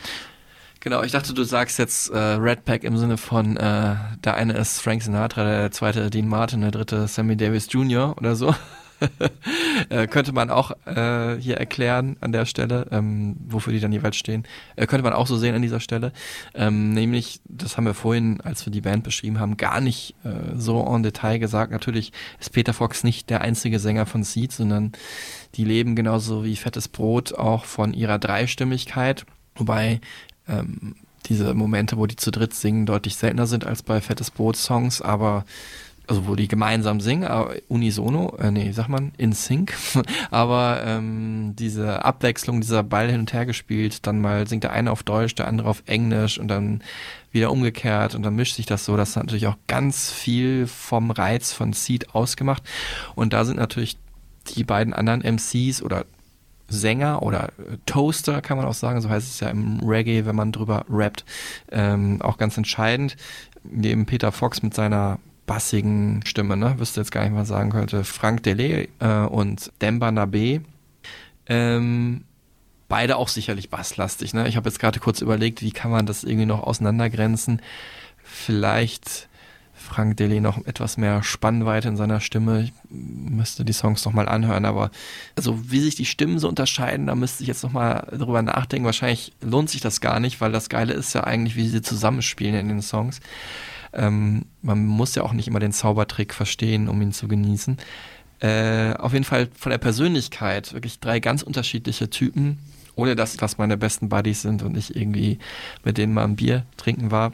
Genau, ich dachte, du sagst jetzt äh, Red Pack im Sinne von, äh, der eine ist Frank Sinatra, der zweite Dean Martin, der dritte Sammy Davis Jr. oder so. äh, könnte man auch äh, hier erklären an der Stelle, ähm, wofür die dann jeweils stehen. Äh, könnte man auch so sehen an dieser Stelle. Ähm, nämlich, das haben wir vorhin, als wir die Band beschrieben haben, gar nicht äh, so en Detail gesagt. Natürlich ist Peter Fox nicht der einzige Sänger von Seed, sondern die leben genauso wie Fettes Brot auch von ihrer Dreistimmigkeit. Wobei ähm, diese Momente, wo die zu dritt singen, deutlich seltener sind als bei Fettes Brot Songs, aber also wo die gemeinsam singen, unisono, äh, nee, sag man, in sync, aber ähm, diese Abwechslung, dieser Ball hin und her gespielt, dann mal singt der eine auf Deutsch, der andere auf Englisch und dann wieder umgekehrt und dann mischt sich das so, das hat natürlich auch ganz viel vom Reiz von Seed ausgemacht. Und da sind natürlich die beiden anderen MCs oder Sänger oder äh, Toaster kann man auch sagen, so heißt es ja im Reggae, wenn man drüber rappt, ähm, auch ganz entscheidend. Neben Peter Fox mit seiner bassigen Stimme, ne, wüsste jetzt gar nicht mal sagen könnte, Frank Delay äh, und Demba Nabe. Ähm, beide auch sicherlich basslastig. Ne? Ich habe jetzt gerade kurz überlegt, wie kann man das irgendwie noch auseinandergrenzen. Vielleicht Frank Deli noch etwas mehr Spannweite in seiner Stimme. Ich müsste die Songs nochmal anhören, aber also wie sich die Stimmen so unterscheiden, da müsste ich jetzt nochmal drüber nachdenken. Wahrscheinlich lohnt sich das gar nicht, weil das Geile ist ja eigentlich, wie sie zusammenspielen in den Songs. Ähm, man muss ja auch nicht immer den Zaubertrick verstehen, um ihn zu genießen. Äh, auf jeden Fall von der Persönlichkeit wirklich drei ganz unterschiedliche Typen, ohne dass das meine besten Buddies sind und ich irgendwie mit denen mal ein Bier trinken war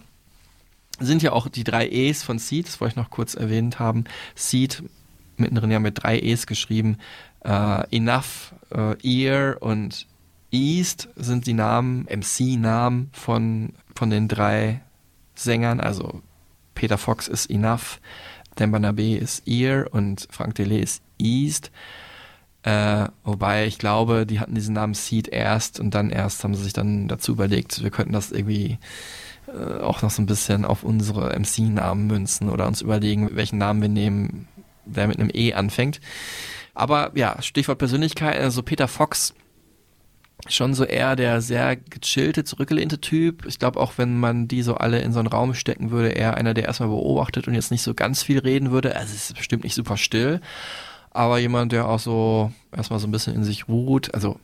sind ja auch die drei E's von Seed, das wollte ich noch kurz erwähnt haben. Seed, mittendrin ja mit drei E's geschrieben. Uh, Enough, uh, Ear und East sind die Namen, MC-Namen von, von den drei Sängern. Also Peter Fox ist Enough, Dembanabe ist Ear und Frank Delay ist East. Äh, wobei ich glaube, die hatten diesen Namen Seed erst und dann erst haben sie sich dann dazu überlegt, wir könnten das irgendwie äh, auch noch so ein bisschen auf unsere MC-Namen münzen oder uns überlegen, welchen Namen wir nehmen, der mit einem E anfängt. Aber ja, Stichwort Persönlichkeit, also Peter Fox, schon so eher der sehr gechillte, zurückgelehnte Typ. Ich glaube auch, wenn man die so alle in so einen Raum stecken würde, eher einer, der erstmal beobachtet und jetzt nicht so ganz viel reden würde. Also es ist bestimmt nicht super still, aber jemand, der auch so erstmal so ein bisschen in sich ruht. Also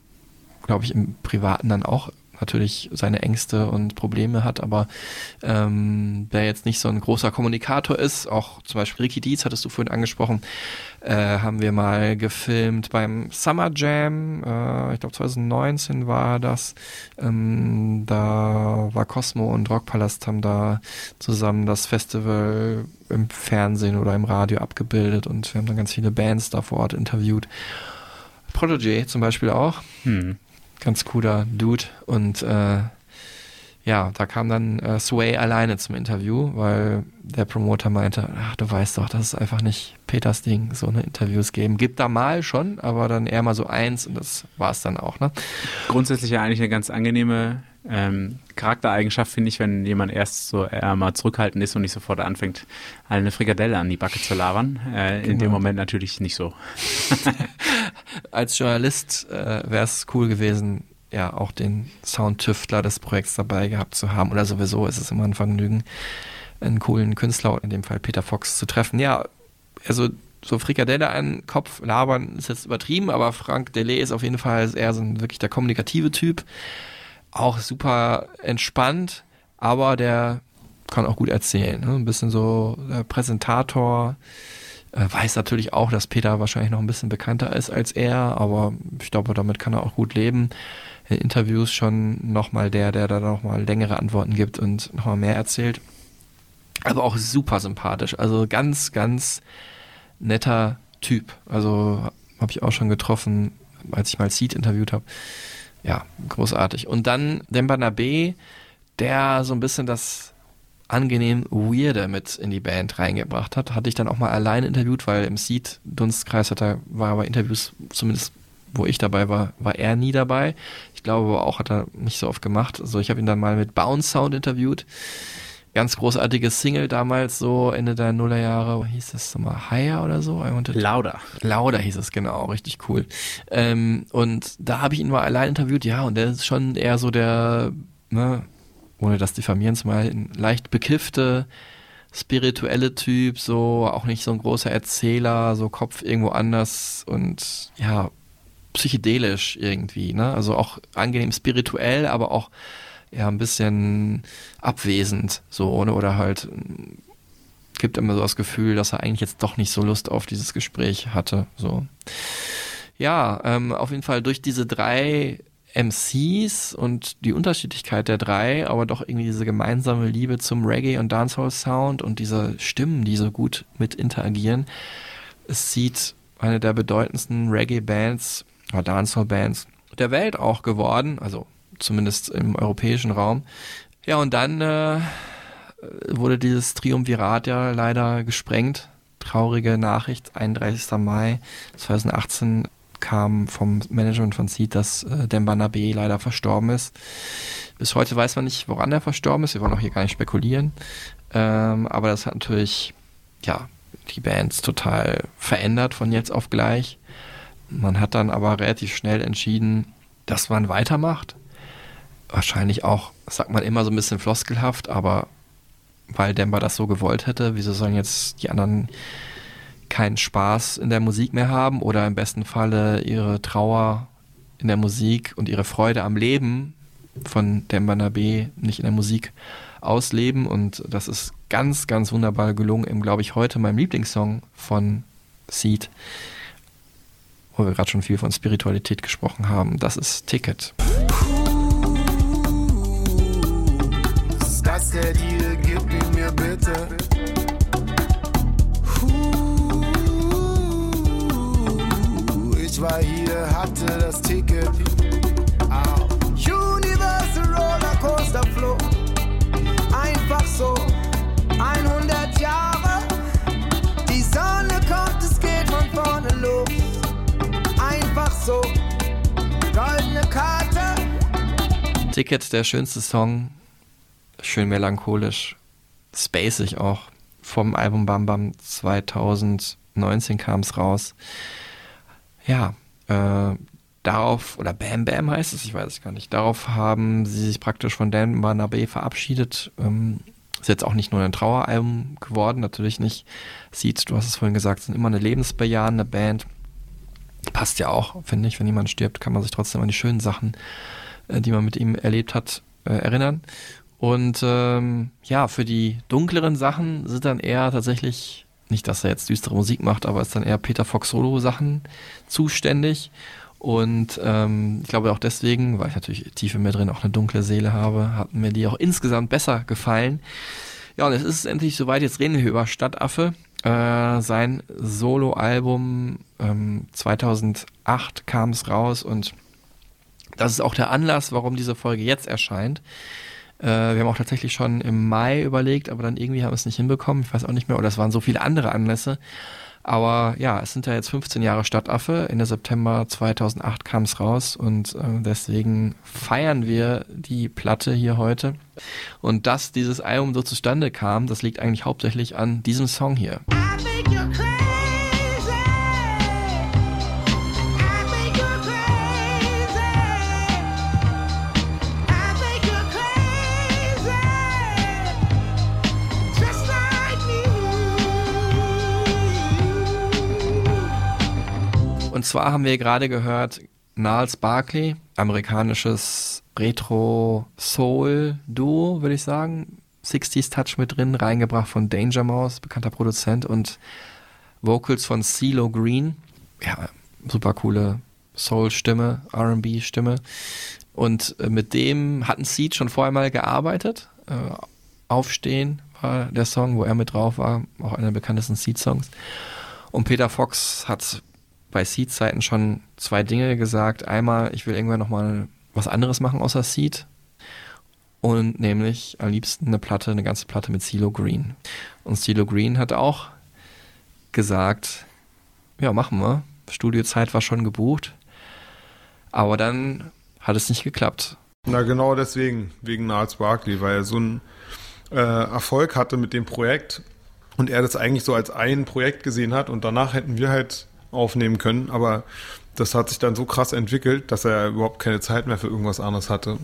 glaube ich im Privaten dann auch natürlich seine Ängste und Probleme hat, aber ähm, der jetzt nicht so ein großer Kommunikator ist, auch zum Beispiel Ricky Dietz, hattest du vorhin angesprochen, äh, haben wir mal gefilmt beim Summer Jam, äh, ich glaube 2019 war das, ähm, da war Cosmo und Rockpalast haben da zusammen das Festival im Fernsehen oder im Radio abgebildet und wir haben dann ganz viele Bands da vor Ort interviewt. Protege zum Beispiel auch. Hm ganz cooler Dude. Und äh, ja, da kam dann äh, Sway alleine zum Interview, weil der Promoter meinte, ach, du weißt doch, das ist einfach nicht Peters Ding, so eine Interviews geben. Gibt da mal schon, aber dann eher mal so eins und das war es dann auch, ne? Grundsätzlich ja eigentlich eine ganz angenehme ähm, Charaktereigenschaft, finde ich, wenn jemand erst so eher mal zurückhaltend ist und nicht sofort anfängt, eine Frikadelle an die Backe zu labern. Äh, genau. In dem genau. Moment natürlich nicht so. Als Journalist äh, wäre es cool gewesen, ja, auch den Soundtüftler des Projekts dabei gehabt zu haben. Oder sowieso ist es immer ein Vergnügen, einen coolen Künstler, in dem Fall Peter Fox, zu treffen. Ja, also so Frikadelle an Kopf labern ist jetzt übertrieben, aber Frank Delay ist auf jeden Fall eher so ein wirklich der kommunikative Typ. Auch super entspannt, aber der kann auch gut erzählen. Ne? Ein bisschen so der Präsentator, äh, weiß natürlich auch, dass Peter wahrscheinlich noch ein bisschen bekannter ist als er, aber ich glaube, damit kann er auch gut leben. In Interviews schon nochmal der, der da nochmal längere Antworten gibt und nochmal mehr erzählt. Aber auch super sympathisch. Also ganz, ganz netter Typ. Also habe ich auch schon getroffen, als ich mal Seed interviewt habe. Ja, großartig. Und dann Demba Nabe, der so ein bisschen das angenehm Weirde mit in die Band reingebracht hat. Hatte ich dann auch mal allein interviewt, weil im Seed-Dunstkreis hat er, war er bei Interviews, zumindest wo ich dabei war, war er nie dabei. Ich glaube aber auch, hat er nicht so oft gemacht. Also ich habe ihn dann mal mit Bounce Sound interviewt. Ganz großartiges Single damals, so Ende der Nullerjahre, hieß das nochmal Higher oder so? Lauder. Lauder hieß es, genau, richtig cool. Ähm, und da habe ich ihn mal allein interviewt, ja, und der ist schon eher so der, ne, ohne das diffamieren zu meinen, leicht bekiffte, spirituelle Typ, so auch nicht so ein großer Erzähler, so Kopf irgendwo anders und ja, psychedelisch irgendwie, ne? Also auch angenehm spirituell, aber auch ja ein bisschen abwesend, so, ne? Oder halt gibt immer so das Gefühl, dass er eigentlich jetzt doch nicht so Lust auf dieses Gespräch hatte, so. Ja, ähm, auf jeden Fall durch diese drei MCs und die Unterschiedlichkeit der drei, aber doch irgendwie diese gemeinsame Liebe zum Reggae und Dancehall Sound und diese Stimmen, die so gut mit interagieren. Es sieht eine der bedeutendsten Reggae-Bands oder Dancehall-Bands der Welt auch geworden, also zumindest im europäischen Raum. Ja, und dann äh, wurde dieses Triumvirat ja leider gesprengt. Traurige Nachricht, 31. Mai 2018 kam vom Management von Seed, dass äh, Demba Nabe leider verstorben ist. Bis heute weiß man nicht, woran er verstorben ist. Wir wollen auch hier gar nicht spekulieren. Ähm, aber das hat natürlich, ja, die Bands total verändert von jetzt auf gleich. Man hat dann aber relativ schnell entschieden, dass man weitermacht. Wahrscheinlich auch, sagt man immer so ein bisschen floskelhaft, aber weil Demba das so gewollt hätte, wieso sollen jetzt die anderen keinen Spaß in der Musik mehr haben oder im besten Falle ihre Trauer in der Musik und ihre Freude am Leben von Demba B nicht in der Musik ausleben und das ist ganz, ganz wunderbar gelungen im, glaube ich, heute meinem Lieblingssong von Seed, wo wir gerade schon viel von Spiritualität gesprochen haben. Das ist Ticket. Ist das der Deal? Gib ihn mir bitte. war hier, hatte das Ticket. Au. Universal Rollercoaster Flow. Einfach so, 100 Jahre. Die Sonne kommt, es geht von vorne los. Einfach so, goldene Karte. Ticket, der schönste Song. Schön melancholisch. Spacig auch. Vom Album Bam Bam 2019 kam es raus. Ja, äh, darauf, oder Bam Bam heißt es, ich weiß es gar nicht, darauf haben sie sich praktisch von Dan Barnabé verabschiedet. Ähm, ist jetzt auch nicht nur ein Traueralbum geworden, natürlich nicht. Sieht, du hast es vorhin gesagt, sind immer eine lebensbejahende Band. Passt ja auch, finde ich, wenn jemand stirbt, kann man sich trotzdem an die schönen Sachen, äh, die man mit ihm erlebt hat, äh, erinnern. Und ähm, ja, für die dunkleren Sachen sind dann eher tatsächlich, nicht, dass er jetzt düstere Musik macht, aber ist dann eher Peter Fox Solo-Sachen zuständig. Und ähm, ich glaube auch deswegen, weil ich natürlich tief in mir drin auch eine dunkle Seele habe, hat mir die auch insgesamt besser gefallen. Ja, und es ist endlich soweit, jetzt reden wir über Stadtaffe. Äh, sein Solo-Album ähm, 2008 kam es raus und das ist auch der Anlass, warum diese Folge jetzt erscheint. Äh, wir haben auch tatsächlich schon im Mai überlegt, aber dann irgendwie haben wir es nicht hinbekommen. Ich weiß auch nicht mehr, oder es waren so viele andere Anlässe. Aber ja, es sind ja jetzt 15 Jahre Stadtaffe. Ende September 2008 kam es raus und äh, deswegen feiern wir die Platte hier heute. Und dass dieses Album so zustande kam, das liegt eigentlich hauptsächlich an diesem Song hier. Und zwar haben wir gerade gehört, Niles Barkley, amerikanisches Retro-Soul-Duo, würde ich sagen. 60s Touch mit drin, reingebracht von Danger Mouse, bekannter Produzent, und Vocals von CeeLo Green. Ja, super coole Soul-Stimme, RB-Stimme. Und äh, mit dem hatten Seed schon vorher mal gearbeitet. Äh, Aufstehen war der Song, wo er mit drauf war, auch einer der bekanntesten Seed-Songs. Und Peter Fox hat bei Seed-Zeiten schon zwei Dinge gesagt. Einmal, ich will irgendwann nochmal was anderes machen außer Seed. Und nämlich am liebsten eine Platte, eine ganze Platte mit CeeLo Green. Und CeeLo Green hat auch gesagt, ja, machen wir. Studiozeit war schon gebucht. Aber dann hat es nicht geklappt. Na genau deswegen, wegen Niles Barkley, weil er so einen äh, Erfolg hatte mit dem Projekt und er das eigentlich so als ein Projekt gesehen hat und danach hätten wir halt aufnehmen können, aber das hat sich dann so krass entwickelt, dass er überhaupt keine Zeit mehr für irgendwas anderes hatte.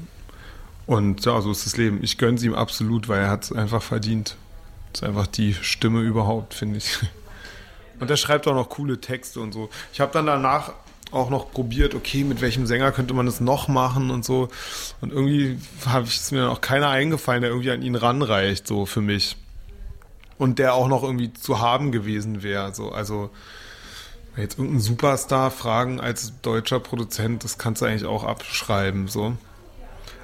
Und ja, so ist das Leben. Ich gönne es ihm absolut, weil er hat es einfach verdient. Das ist einfach die Stimme überhaupt, finde ich. Und er schreibt auch noch coole Texte und so. Ich habe dann danach auch noch probiert, okay, mit welchem Sänger könnte man das noch machen und so. Und irgendwie habe ich es mir dann auch keiner eingefallen, der irgendwie an ihn ranreicht, so für mich. Und der auch noch irgendwie zu haben gewesen wäre. So. Also jetzt irgendeinen Superstar fragen als deutscher Produzent, das kannst du eigentlich auch abschreiben, so.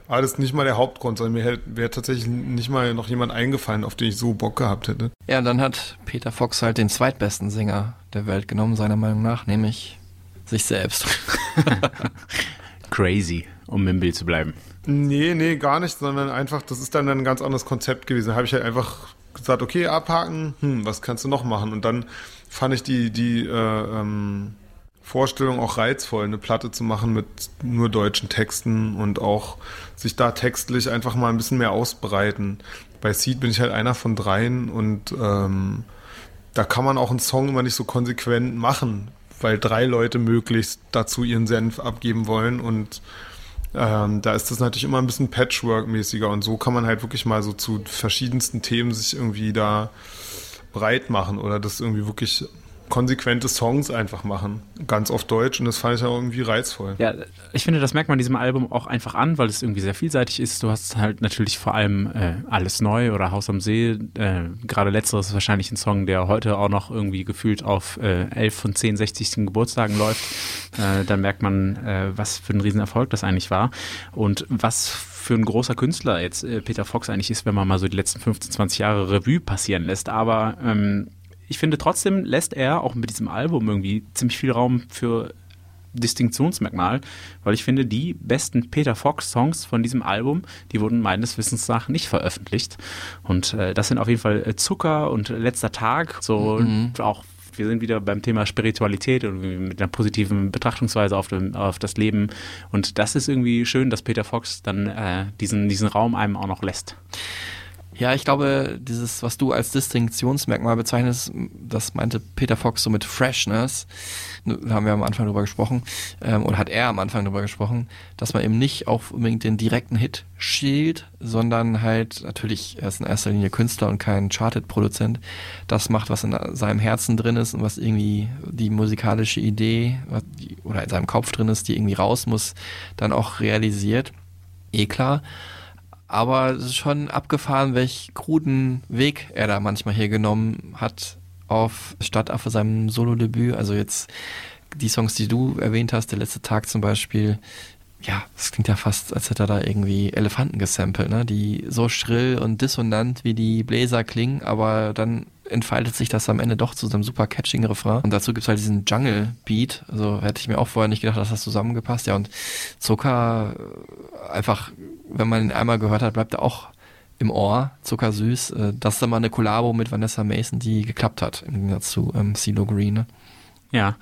Aber das ist nicht mal der Hauptgrund, sondern mir wäre tatsächlich nicht mal noch jemand eingefallen, auf den ich so Bock gehabt hätte. Ja, dann hat Peter Fox halt den zweitbesten Sänger der Welt genommen, seiner Meinung nach, nämlich sich selbst. Crazy, um im Bild zu bleiben. Nee, nee, gar nicht, sondern einfach, das ist dann ein ganz anderes Konzept gewesen. Da habe ich halt einfach gesagt, okay, abhaken, hm, was kannst du noch machen? Und dann fand ich die, die äh, ähm, Vorstellung auch reizvoll, eine Platte zu machen mit nur deutschen Texten und auch sich da textlich einfach mal ein bisschen mehr ausbreiten. Bei Seed bin ich halt einer von dreien und ähm, da kann man auch einen Song immer nicht so konsequent machen, weil drei Leute möglichst dazu ihren Senf abgeben wollen und ähm, da ist das natürlich immer ein bisschen Patchwork-mäßiger und so kann man halt wirklich mal so zu verschiedensten Themen sich irgendwie da breit machen oder das irgendwie wirklich konsequente Songs einfach machen. Ganz auf Deutsch und das fand ich auch irgendwie reizvoll. Ja, ich finde, das merkt man diesem Album auch einfach an, weil es irgendwie sehr vielseitig ist. Du hast halt natürlich vor allem äh, Alles Neu oder Haus am See. Äh, Gerade letzteres ist wahrscheinlich ein Song, der heute auch noch irgendwie gefühlt auf äh, 11 von 10 60. Geburtstagen läuft. Äh, dann merkt man, äh, was für ein Riesenerfolg das eigentlich war und was für ein großer Künstler jetzt äh, Peter Fox eigentlich ist, wenn man mal so die letzten 15, 20 Jahre Revue passieren lässt. Aber ähm, ich finde trotzdem lässt er auch mit diesem Album irgendwie ziemlich viel Raum für Distinktionsmerkmal, weil ich finde, die besten Peter Fox-Songs von diesem Album, die wurden meines Wissens nach nicht veröffentlicht. Und äh, das sind auf jeden Fall äh, Zucker und Letzter Tag, so mhm. auch Wir sind wieder beim Thema Spiritualität und mit einer positiven Betrachtungsweise auf, dem, auf das Leben. Und das ist irgendwie schön, dass Peter Fox dann äh, diesen, diesen Raum einem auch noch lässt. Ja, ich glaube, dieses, was du als Distinktionsmerkmal bezeichnest, das meinte Peter Fox so mit Freshness, da haben wir am Anfang drüber gesprochen, ähm, oder hat er am Anfang drüber gesprochen, dass man eben nicht auf unbedingt den direkten Hit schielt, sondern halt, natürlich, er ist in erster Linie Künstler und kein Charted-Produzent, das macht, was in seinem Herzen drin ist und was irgendwie die musikalische Idee oder in seinem Kopf drin ist, die irgendwie raus muss, dann auch realisiert. Eh klar. Aber es ist schon abgefahren, welch kruden Weg er da manchmal hier genommen hat auf Stadtaffe seinem Solo-Debüt. Also jetzt die Songs, die du erwähnt hast, der letzte Tag zum Beispiel, ja, das klingt ja fast, als hätte er da irgendwie Elefanten gesampelt, ne? Die so schrill und dissonant wie die Bläser klingen, aber dann entfaltet sich das am Ende doch zu so einem super catching Refrain. Und dazu gibt's halt diesen Jungle-Beat. Also hätte ich mir auch vorher nicht gedacht, dass das zusammengepasst. Ja, und Zucker äh, einfach, wenn man ihn einmal gehört hat, bleibt er auch im Ohr, zuckersüß. Äh, das ist dann mal eine Kollabo mit Vanessa Mason, die geklappt hat, im Gegensatz zu ähm, CeeLo Green. Ne? Ja.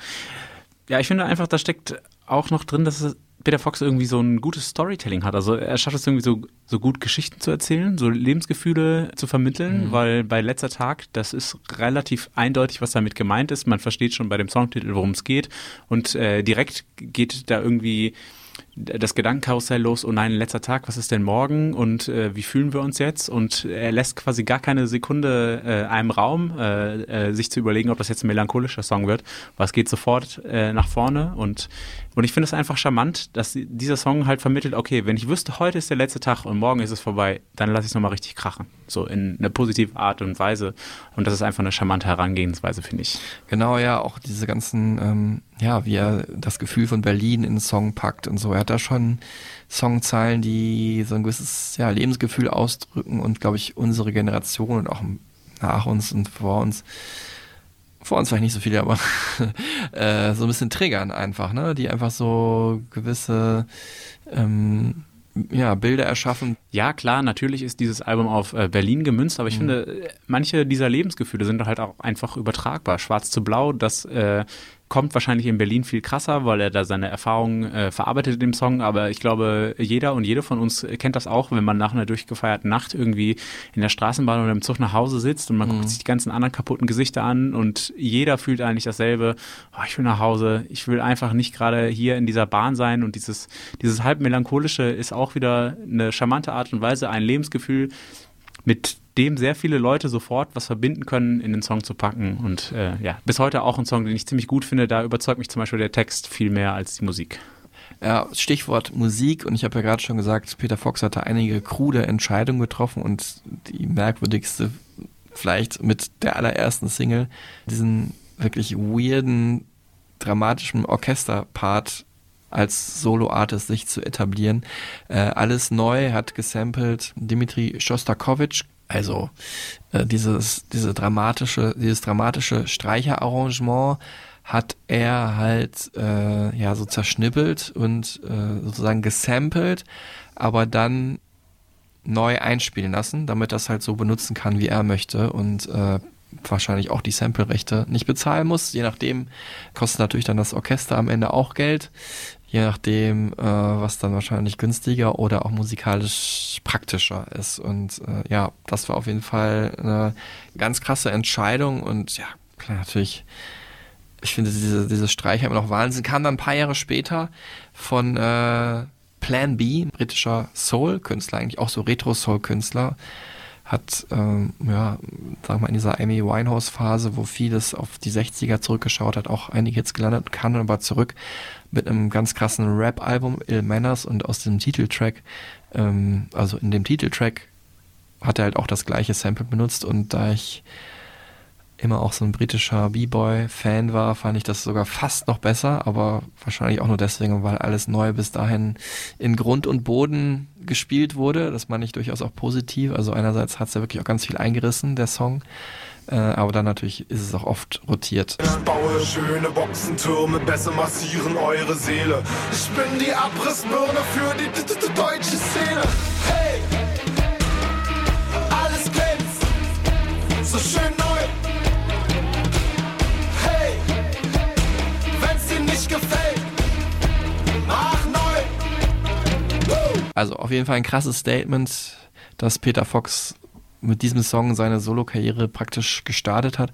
Ja, ich finde einfach, da steckt auch noch drin, dass Peter Fox irgendwie so ein gutes Storytelling hat. Also er schafft es irgendwie so, so gut Geschichten zu erzählen, so Lebensgefühle zu vermitteln, mhm. weil bei letzter Tag, das ist relativ eindeutig, was damit gemeint ist. Man versteht schon bei dem Songtitel, worum es geht. Und äh, direkt geht da irgendwie das Gedankenkarussell los, oh nein, letzter Tag, was ist denn morgen und äh, wie fühlen wir uns jetzt? Und er lässt quasi gar keine Sekunde äh, einem Raum, äh, äh, sich zu überlegen, ob das jetzt ein melancholischer Song wird, weil es geht sofort äh, nach vorne und und ich finde es einfach charmant, dass dieser Song halt vermittelt, okay, wenn ich wüsste, heute ist der letzte Tag und morgen ist es vorbei, dann lasse ich es nochmal richtig krachen. So in einer positiven Art und Weise. Und das ist einfach eine charmante Herangehensweise, finde ich. Genau, ja, auch diese ganzen, ähm, ja, wie er das Gefühl von Berlin in den Song packt und so. Er hat da schon Songzeilen, die so ein gewisses ja, Lebensgefühl ausdrücken und, glaube ich, unsere Generation und auch nach uns und vor uns vor uns vielleicht nicht so viele, aber äh, so ein bisschen triggern einfach, ne? Die einfach so gewisse ähm, ja, Bilder erschaffen. Ja, klar, natürlich ist dieses Album auf äh, Berlin gemünzt, aber ich mhm. finde, manche dieser Lebensgefühle sind halt auch einfach übertragbar. Schwarz zu Blau, das äh, kommt wahrscheinlich in Berlin viel krasser, weil er da seine Erfahrungen äh, verarbeitet in dem Song. Aber ich glaube, jeder und jede von uns kennt das auch, wenn man nach einer durchgefeierten Nacht irgendwie in der Straßenbahn oder im Zug nach Hause sitzt und man mhm. guckt sich die ganzen anderen kaputten Gesichter an und jeder fühlt eigentlich dasselbe. Oh, ich will nach Hause. Ich will einfach nicht gerade hier in dieser Bahn sein und dieses, dieses halb melancholische ist auch wieder eine charmante Art und Weise, ein Lebensgefühl mit dem sehr viele Leute sofort was verbinden können, in den Song zu packen. Und äh, ja, bis heute auch ein Song, den ich ziemlich gut finde. Da überzeugt mich zum Beispiel der Text viel mehr als die Musik. Ja, Stichwort Musik und ich habe ja gerade schon gesagt, Peter Fox hatte einige krude Entscheidungen getroffen und die merkwürdigste vielleicht mit der allerersten Single, diesen wirklich weirden, dramatischen Orchesterpart als Solo-Artist sich zu etablieren. Äh, alles neu, hat gesampelt Dimitri Shostakovich, also äh, dieses, diese dramatische, dieses dramatische Streicherarrangement hat er halt äh, ja so zerschnippelt und äh, sozusagen gesampelt, aber dann neu einspielen lassen, damit das halt so benutzen kann, wie er möchte und äh, wahrscheinlich auch die Sample-Rechte nicht bezahlen muss. Je nachdem kostet natürlich dann das Orchester am Ende auch Geld je nachdem, äh, was dann wahrscheinlich günstiger oder auch musikalisch praktischer ist. Und äh, ja, das war auf jeden Fall eine ganz krasse Entscheidung und ja, klar, natürlich. Ich finde diese, diese Streicher immer noch Wahnsinn. Kam dann ein paar Jahre später von äh, Plan B, britischer Soul-Künstler, eigentlich auch so Retro-Soul-Künstler, hat, ähm, ja, sagen wir mal, in dieser Amy Winehouse-Phase, wo vieles auf die 60er zurückgeschaut hat, auch einige Hits gelandet, kann aber zurück mit einem ganz krassen Rap-Album, Ill Manners, und aus dem Titeltrack, ähm, also in dem Titeltrack hat er halt auch das gleiche Sample benutzt und da ich immer auch so ein britischer B-Boy-Fan war, fand ich das sogar fast noch besser, aber wahrscheinlich auch nur deswegen, weil alles neu bis dahin in Grund und Boden gespielt wurde. Das meine ich durchaus auch positiv. Also einerseits hat es ja wirklich auch ganz viel eingerissen, der Song. Äh, aber dann natürlich ist es auch oft rotiert. Ich baue schöne Boxentürme, besser massieren eure Seele. Ich bin die Abrissbirne für die deutsche Szene. Hey! Alles glänzt, so schön neu. nicht gefällt, mach neu. Also auf jeden Fall ein krasses Statement, dass Peter Fox mit diesem Song seine Solo-Karriere praktisch gestartet hat.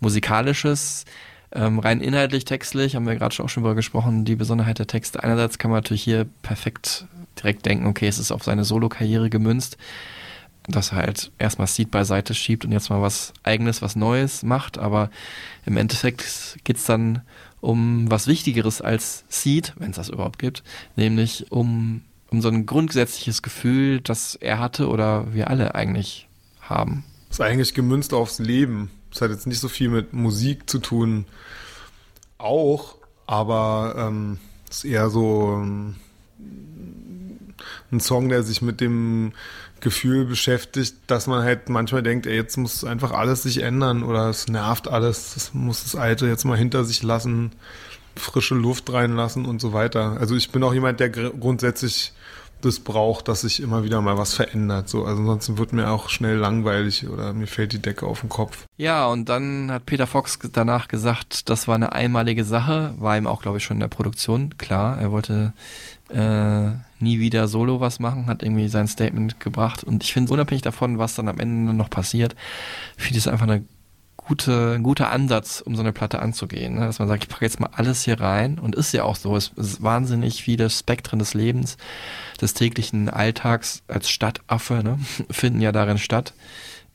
Musikalisches, ähm, rein inhaltlich, textlich, haben wir gerade auch schon drüber gesprochen, die Besonderheit der Texte. Einerseits kann man natürlich hier perfekt direkt denken, okay, es ist auf seine Solo-Karriere gemünzt, dass er halt erstmal Seed beiseite schiebt und jetzt mal was Eigenes, was Neues macht, aber im Endeffekt geht es dann um was Wichtigeres als Seed, wenn es das überhaupt gibt, nämlich um, um so ein grundsätzliches Gefühl, das er hatte oder wir alle eigentlich haben. Ist eigentlich gemünzt aufs Leben. Das hat jetzt nicht so viel mit Musik zu tun. Auch, aber ähm, ist eher so ähm, ein Song, der sich mit dem Gefühl beschäftigt, dass man halt manchmal denkt, ey, jetzt muss einfach alles sich ändern oder es nervt alles, das muss das Alte jetzt mal hinter sich lassen, frische Luft reinlassen und so weiter. Also ich bin auch jemand, der gr- grundsätzlich das braucht, dass sich immer wieder mal was verändert. So, also ansonsten wird mir auch schnell langweilig oder mir fällt die Decke auf den Kopf. Ja, und dann hat Peter Fox danach gesagt, das war eine einmalige Sache, war ihm auch, glaube ich, schon in der Produktion klar. Er wollte äh, nie wieder solo was machen, hat irgendwie sein Statement gebracht. Und ich finde, unabhängig davon, was dann am Ende noch passiert, finde ich es einfach eine gute, ein guter Ansatz, um so eine Platte anzugehen. Ne? Dass man sagt, ich packe jetzt mal alles hier rein und ist ja auch so. Es ist wahnsinnig viele Spektren des Lebens, des täglichen Alltags als Stadtaffe, ne? finden ja darin statt.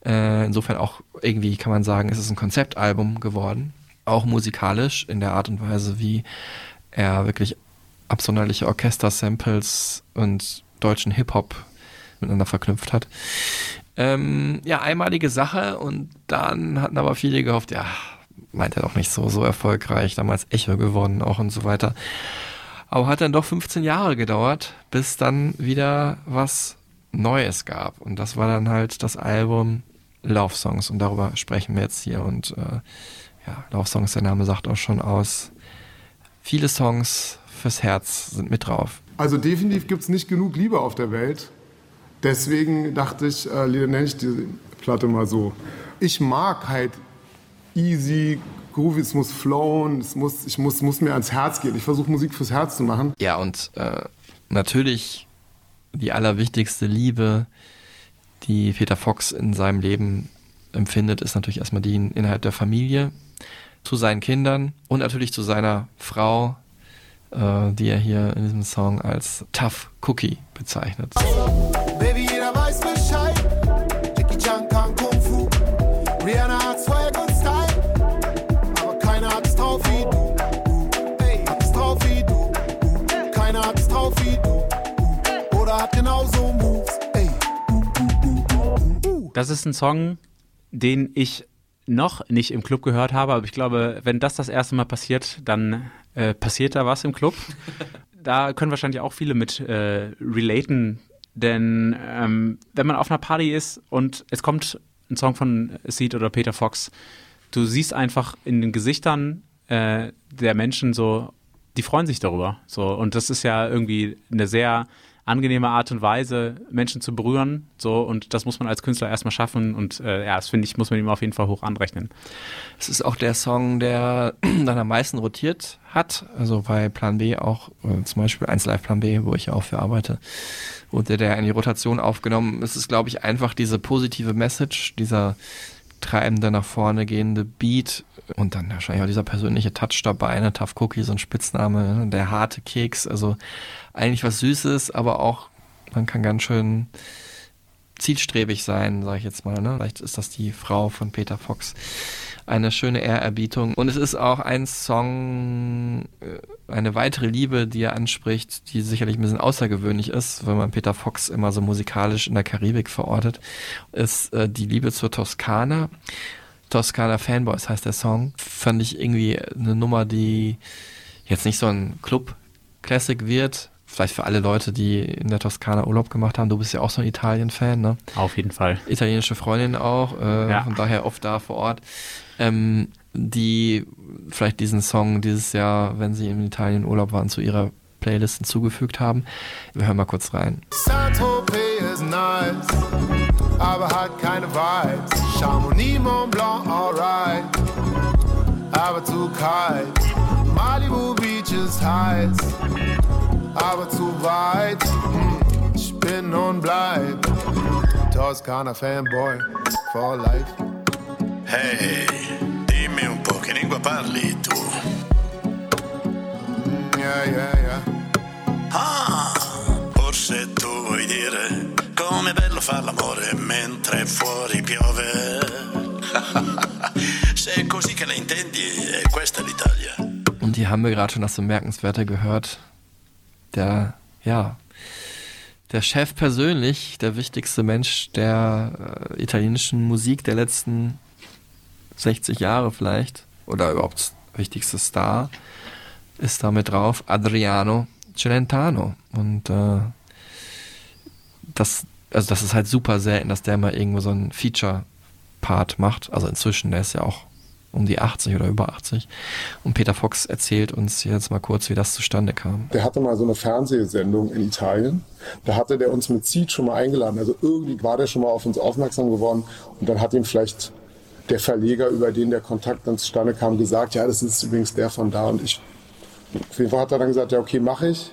Äh, insofern auch irgendwie kann man sagen, es ist ein Konzeptalbum geworden. Auch musikalisch in der Art und Weise, wie er wirklich absonderliche Orchester-Samples und deutschen Hip-Hop miteinander verknüpft hat. Ähm, ja, einmalige Sache und dann hatten aber viele gehofft, ja, meint er doch nicht so, so erfolgreich, damals Echo gewonnen auch und so weiter. Aber hat dann doch 15 Jahre gedauert, bis dann wieder was Neues gab. Und das war dann halt das Album Love Songs und darüber sprechen wir jetzt hier. Und äh, ja, Love Songs, der Name sagt auch schon aus. Viele Songs fürs Herz sind mit drauf. Also definitiv gibt es nicht genug Liebe auf der Welt. Deswegen dachte ich, äh, nenne ich die Platte mal so. Ich mag halt easy, groovy, es muss flowen, es muss, ich muss, muss mir ans Herz gehen. Ich versuche Musik fürs Herz zu machen. Ja, und äh, natürlich die allerwichtigste Liebe, die Peter Fox in seinem Leben empfindet, ist natürlich erstmal die innerhalb der Familie, zu seinen Kindern und natürlich zu seiner Frau, äh, die er hier in diesem Song als Tough Cookie bezeichnet. Baby, jeder weiß Bescheid. Jackie Chan kann Kung Fu. Rihanna hat Swag und Style. Aber keiner hat es drauf wie du. Ey, hat es drauf wie du. Keiner hat es drauf wie du. Oder hat genauso Moves. Ey. Das ist ein Song, den ich noch nicht im Club gehört habe, aber ich glaube, wenn das das erste Mal passiert, dann äh, passiert da was im Club. da können wahrscheinlich auch viele mit äh, relaten, denn ähm, wenn man auf einer Party ist und es kommt ein Song von Seed oder Peter Fox, du siehst einfach in den Gesichtern äh, der Menschen so, die freuen sich darüber. So und das ist ja irgendwie eine sehr angenehme Art und Weise, Menschen zu berühren. So, und das muss man als Künstler erstmal schaffen. Und äh, ja, das finde ich, muss man ihm auf jeden Fall hoch anrechnen. Es ist auch der Song, der dann am meisten rotiert hat. Also bei Plan B auch, äh, zum Beispiel 1 Live Plan B, wo ich auch für arbeite, wurde der in die Rotation aufgenommen. Es ist, glaube ich, einfach diese positive Message, dieser treibende, nach vorne gehende Beat und dann wahrscheinlich auch dieser persönliche Touch dabei, ne? Tough Cookie, so ein Spitzname, ne? der harte Keks, also eigentlich was Süßes, aber auch, man kann ganz schön zielstrebig sein, sage ich jetzt mal. Ne? Vielleicht ist das die Frau von Peter Fox. Eine schöne Ehrerbietung. Und es ist auch ein Song, äh, eine weitere Liebe, die er anspricht, die sicherlich ein bisschen außergewöhnlich ist, wenn man Peter Fox immer so musikalisch in der Karibik verortet, ist äh, die Liebe zur Toskana. Toskana Fanboys heißt der Song. Fand ich irgendwie eine Nummer, die jetzt nicht so ein Club-Classic wird, vielleicht für alle Leute, die in der Toskana Urlaub gemacht haben. Du bist ja auch so ein Italien-Fan, ne? Auf jeden Fall. Italienische Freundin auch, äh, Ja. von daher oft da vor Ort. Ähm, die vielleicht diesen Song dieses Jahr, wenn sie in Italien Urlaub waren, zu ihrer Playlist hinzugefügt haben. Wir hören mal kurz rein. Saint-Tropez ist nice, aber hat keine Vibes. Chamonix, Mont Blanc, alright. aber zu kalt. Malibu Beach ist heiß, aber zu weit. Hm, Ich bin und bleib Toskana Fanboy for life. Hey, dimmi un po' che lingua parli tu. Yeah, yeah, yeah. Ah, forse tu vuoi dire com'è bello far l'amore mentre fuori piove. Se è così che la intendi, è questa l'Italia. Und hier haben wir gerade schon das Bemerkenswerte gehört. Der, ja, der Chef persönlich, der wichtigste Mensch der äh, italienischen Musik der letzten 60 Jahre vielleicht, oder überhaupt wichtigste Star, ist da mit drauf, Adriano Celentano. Und äh, das, also das ist halt super selten, dass der mal irgendwo so einen Feature-Part macht. Also inzwischen, der ist ja auch um die 80 oder über 80. Und Peter Fox erzählt uns jetzt mal kurz, wie das zustande kam. Der hatte mal so eine Fernsehsendung in Italien. Da hatte der uns mit Seed schon mal eingeladen. Also irgendwie war der schon mal auf uns aufmerksam geworden. Und dann hat ihm vielleicht der Verleger, über den der Kontakt dann zustande kam, gesagt, ja, das ist übrigens der von da. Und ich, auf jeden Fall hat er dann gesagt, ja, okay, mache ich.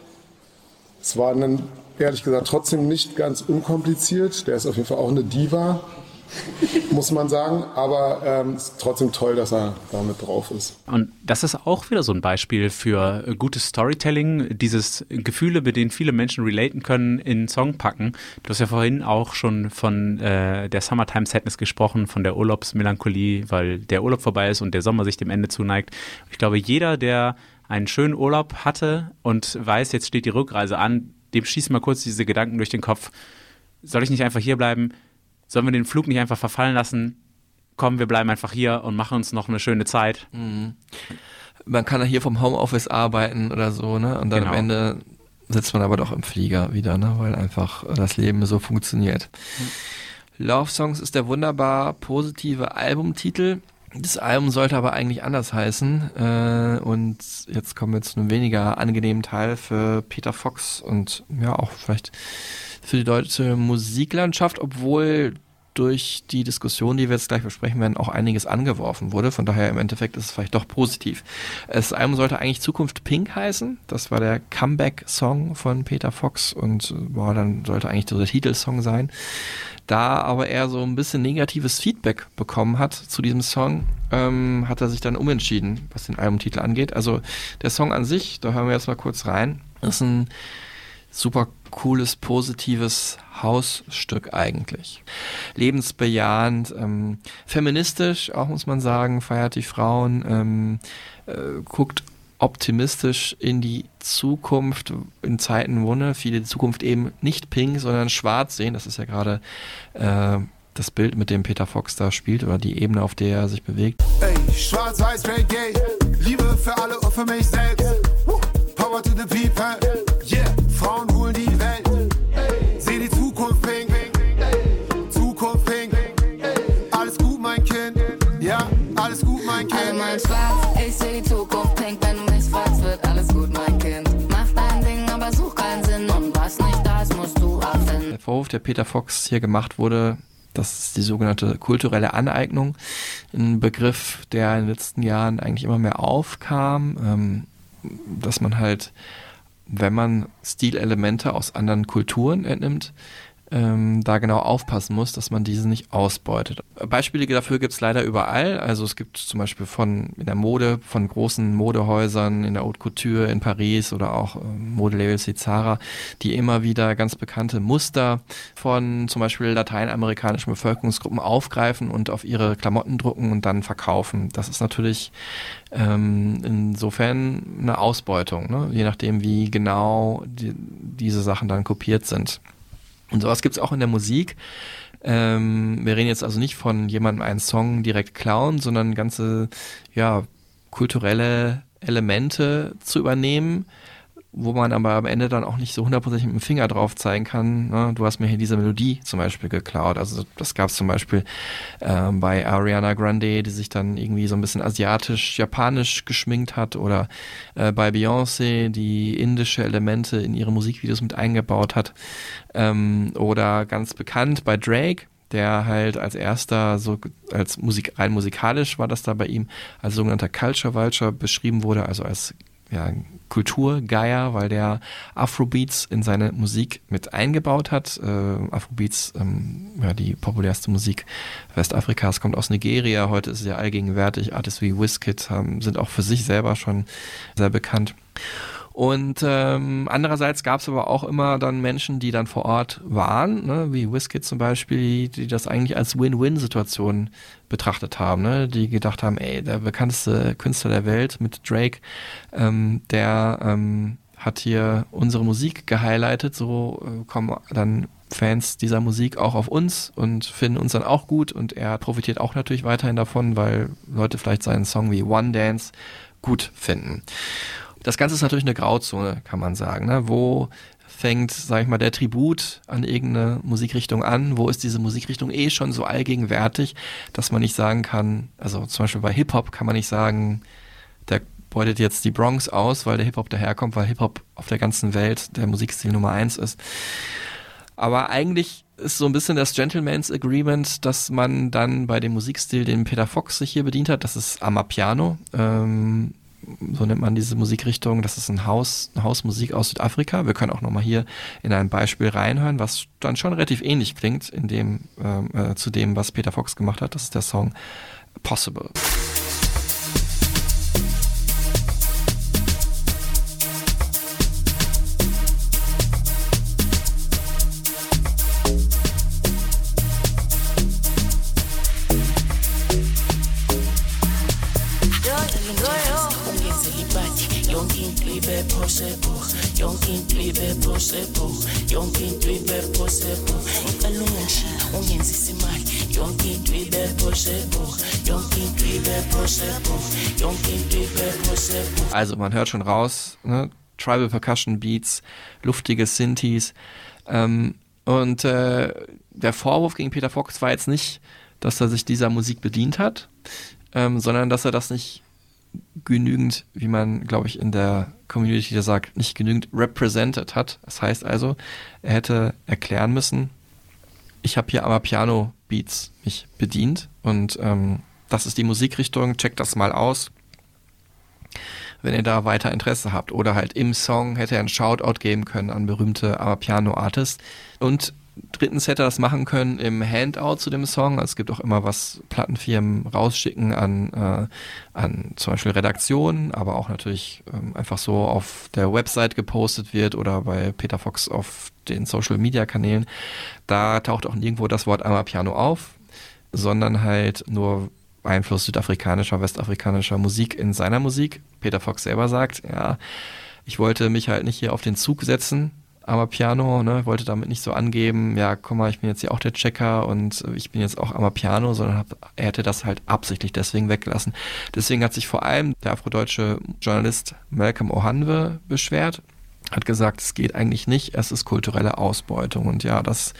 Es war dann, ehrlich gesagt, trotzdem nicht ganz unkompliziert. Der ist auf jeden Fall auch eine Diva, muss man sagen. Aber ähm, ist trotzdem toll, dass er damit drauf ist. Und das ist auch wieder so ein Beispiel für gutes Storytelling, dieses Gefühle, mit denen viele Menschen relaten können, in Song packen. Du hast ja vorhin auch schon von äh, der Summertime Sadness gesprochen, von der Urlaubsmelancholie, weil der Urlaub vorbei ist und der Sommer sich dem Ende zuneigt. Ich glaube, jeder, der einen schönen Urlaub hatte und weiß, jetzt steht die Rückreise an, dem schießen mal kurz diese Gedanken durch den Kopf. Soll ich nicht einfach hier bleiben? Sollen wir den Flug nicht einfach verfallen lassen? Komm, wir bleiben einfach hier und machen uns noch eine schöne Zeit. Mhm. Man kann ja hier vom Homeoffice arbeiten oder so, ne? Und dann Genau. am Ende sitzt man aber doch im Flieger wieder, ne? Weil einfach das Leben so funktioniert. Love Songs ist der wunderbar positive Albumtitel. Das Album sollte aber eigentlich anders heißen. Äh, und jetzt kommen wir zu einem weniger angenehmen Teil für Peter Fox und ja auch vielleicht für die deutsche Musiklandschaft, obwohl durch die Diskussion, die wir jetzt gleich besprechen werden, auch einiges angeworfen wurde. Von daher im Endeffekt ist es vielleicht doch positiv. Das Album sollte eigentlich Zukunft Pink heißen. Das war der Comeback-Song von Peter Fox und war dann sollte eigentlich der Titelsong sein. Da aber er so ein bisschen negatives Feedback bekommen hat zu diesem Song, ähm, hat er sich dann umentschieden, was den Albumtitel angeht. Also der Song an sich, da hören wir jetzt mal kurz rein, ist ein super cooles, positives Hausstück eigentlich. Lebensbejahend, ähm, feministisch, auch muss man sagen, feiert die Frauen, ähm, äh, guckt optimistisch in die Zukunft, in Zeiten, wo ne, viele die Zukunft eben nicht pink, sondern schwarz sehen. Das ist ja gerade äh, das Bild, mit dem Peter Fox da spielt oder die Ebene, auf der er sich bewegt. Ey, schwarz, weiß, gay. Liebe für alle und für mich selbst. Power to the people. Vorwurf, der Peter Fox hier gemacht wurde, das ist die sogenannte kulturelle Aneignung. Ein Begriff, der in den letzten Jahren eigentlich immer mehr aufkam, ähm, dass man halt, wenn man Stilelemente aus anderen Kulturen entnimmt, ähm, da genau aufpassen muss, dass man diese nicht ausbeutet. Beispiele dafür gibt es leider überall. Also es gibt zum Beispiel von in der Mode, von großen Modehäusern in der Haute Couture in Paris oder auch ähm, Modelabels wie Zara, die immer wieder ganz bekannte Muster von zum Beispiel lateinamerikanischen Bevölkerungsgruppen aufgreifen und auf ihre Klamotten drucken und dann verkaufen. Das ist natürlich ähm, insofern eine Ausbeutung, ne? je nachdem, wie genau die, diese Sachen dann kopiert sind. Und sowas gibt's auch in der Musik. Ähm, wir reden jetzt also nicht von jemandem einen Song direkt klauen, sondern ganze, ja, kulturelle Elemente zu übernehmen, wo man aber am Ende dann auch nicht so hundertprozentig mit dem Finger drauf zeigen kann. Ne? Du hast mir hier diese Melodie zum Beispiel geklaut. Also das gab es zum Beispiel ähm, bei Ariana Grande, die sich dann irgendwie so ein bisschen asiatisch-japanisch geschminkt hat oder äh, bei Beyoncé, die indische Elemente in ihre Musikvideos mit eingebaut hat. Ähm, oder ganz bekannt bei Drake, der halt als erster, so als Musik, rein musikalisch war das da bei ihm, als sogenannter Culture Vulture beschrieben wurde, also als ja, Kulturgeier, weil der Afrobeats in seine Musik mit eingebaut hat. Äh, Afrobeats, ähm, ja, die populärste Musik Westafrikas, kommt aus Nigeria. Heute ist es ja allgegenwärtig. Artists wie Wizkid haben, sind auch für sich selber schon sehr bekannt. Und ähm, andererseits gab es aber auch immer dann Menschen, die dann vor Ort waren, ne, wie Wizkid zum Beispiel, die das eigentlich als Win-Win-Situation betrachtet haben, ne, die gedacht haben, ey, der bekannteste Künstler der Welt mit Drake, ähm, der ähm, hat hier unsere Musik gehighlightet, so äh, kommen dann Fans dieser Musik auch auf uns und finden uns dann auch gut und er profitiert auch natürlich weiterhin davon, weil Leute vielleicht seinen Song wie One Dance gut finden. Das Ganze ist natürlich eine Grauzone, kann man sagen. Ne? Wo fängt, sag ich mal, der Tribut an irgendeine Musikrichtung an? Wo ist diese Musikrichtung eh schon so allgegenwärtig, dass man nicht sagen kann, also zum Beispiel bei Hip-Hop kann man nicht sagen, der beutet jetzt die Bronx aus, weil der Hip-Hop daherkommt, weil Hip-Hop auf der ganzen Welt der Musikstil Nummer eins ist. Aber eigentlich ist so ein bisschen das Gentleman's Agreement, dass man dann bei dem Musikstil, den Peter Fox sich hier bedient hat, das ist Amapiano. Ähm, so nennt man diese Musikrichtung. Das ist ein Haus, eine Hausmusik aus Südafrika. Wir können auch nochmal hier in ein Beispiel reinhören, was dann schon relativ ähnlich klingt in dem, ähm, äh, zu dem, was Peter Fox gemacht hat. Das ist der Song Possible. Also man hört schon raus, ne? Tribal Percussion Beats, luftige Synthes. Ähm, und äh, der Vorwurf gegen Peter Fox war jetzt nicht, dass er sich dieser Musik bedient hat, ähm, sondern dass er das nicht genügend, wie man, glaube ich, in der Community da sagt, nicht genügend represented hat. Das heißt also, er hätte erklären müssen, ich habe hier aber Piano Beats mich bedient und ähm, das ist die Musikrichtung, checkt das mal aus, wenn ihr da weiter Interesse habt. Oder halt im Song hätte er einen Shoutout geben können an berühmte Amapiano Artists. Und drittens hätte er das machen können im Handout zu dem Song. Also es gibt auch immer was Plattenfirmen rausschicken an, äh, an zum Beispiel Redaktionen, aber auch natürlich ähm, einfach so auf der Website gepostet wird oder bei Peter Fox auf den Social Media Kanälen. Da taucht auch nirgendwo das Wort Amapiano auf, sondern halt nur Einfluss südafrikanischer, westafrikanischer Musik in seiner Musik. Peter Fox selber sagt, ja, ich wollte mich halt nicht hier auf den Zug setzen, Amapiano, ne, wollte damit nicht so angeben, ja, komm mal, ich bin jetzt hier auch der Checker und ich bin jetzt auch Amapiano, sondern hab, er hätte das halt absichtlich deswegen weggelassen. Deswegen hat sich vor allem der afrodeutsche Journalist Malcolm Ohanwe beschwert, hat gesagt, es geht eigentlich nicht, es ist kulturelle Ausbeutung und ja, das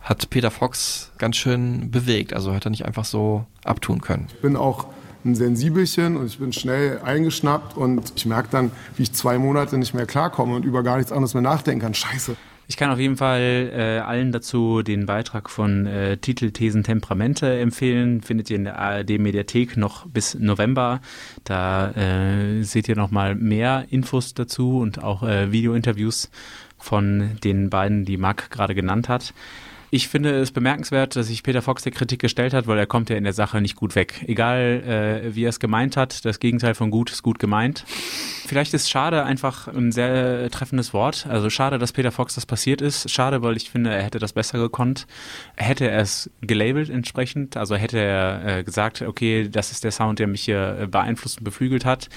hat Peter Fox ganz schön bewegt, also hat er nicht einfach so abtun können. Ich bin auch ein Sensibelchen und ich bin schnell eingeschnappt und ich merke dann, wie ich zwei Monate nicht mehr klarkomme und über gar nichts anderes mehr nachdenken kann. Scheiße. Ich kann auf jeden Fall äh, allen dazu den Beitrag von äh, Titel, Thesen, Temperamente empfehlen. Findet ihr in der ARD-Mediathek noch bis November. Da äh, seht ihr nochmal mehr Infos dazu und auch äh, Videointerviews von den beiden, die Marc gerade genannt hat. Ich finde es bemerkenswert, dass sich Peter Fox der Kritik gestellt hat, weil er kommt ja in der Sache nicht gut weg. Egal, äh, wie er es gemeint hat, das Gegenteil von gut ist gut gemeint. Vielleicht ist schade einfach ein sehr treffendes Wort. Also schade, dass Peter Fox das passiert ist. Schade, weil ich finde, er hätte das besser gekonnt. Hätte er es gelabelt entsprechend, also hätte er äh, gesagt, okay, das ist der Sound, der mich hier äh, beeinflusst und beflügelt hat.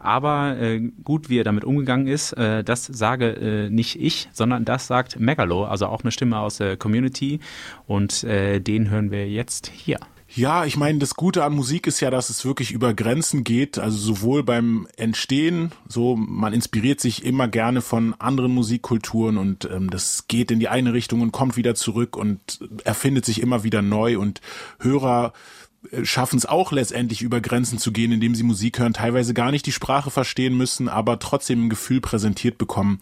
Aber äh, gut, wie er damit umgegangen ist, äh, das sage äh, nicht ich, sondern das sagt Megalo, also auch eine Stimme aus der Community Community und äh, den hören wir jetzt hier. Ja, ich meine, das Gute an Musik ist ja, dass es wirklich über Grenzen geht, also sowohl beim Entstehen, so man inspiriert sich immer gerne von anderen Musikkulturen und ähm, das geht in die eine Richtung und kommt wieder zurück und erfindet sich immer wieder neu und Hörer äh, schaffen es auch letztendlich über Grenzen zu gehen, indem sie Musik hören, teilweise gar nicht die Sprache verstehen müssen, aber trotzdem ein Gefühl präsentiert bekommen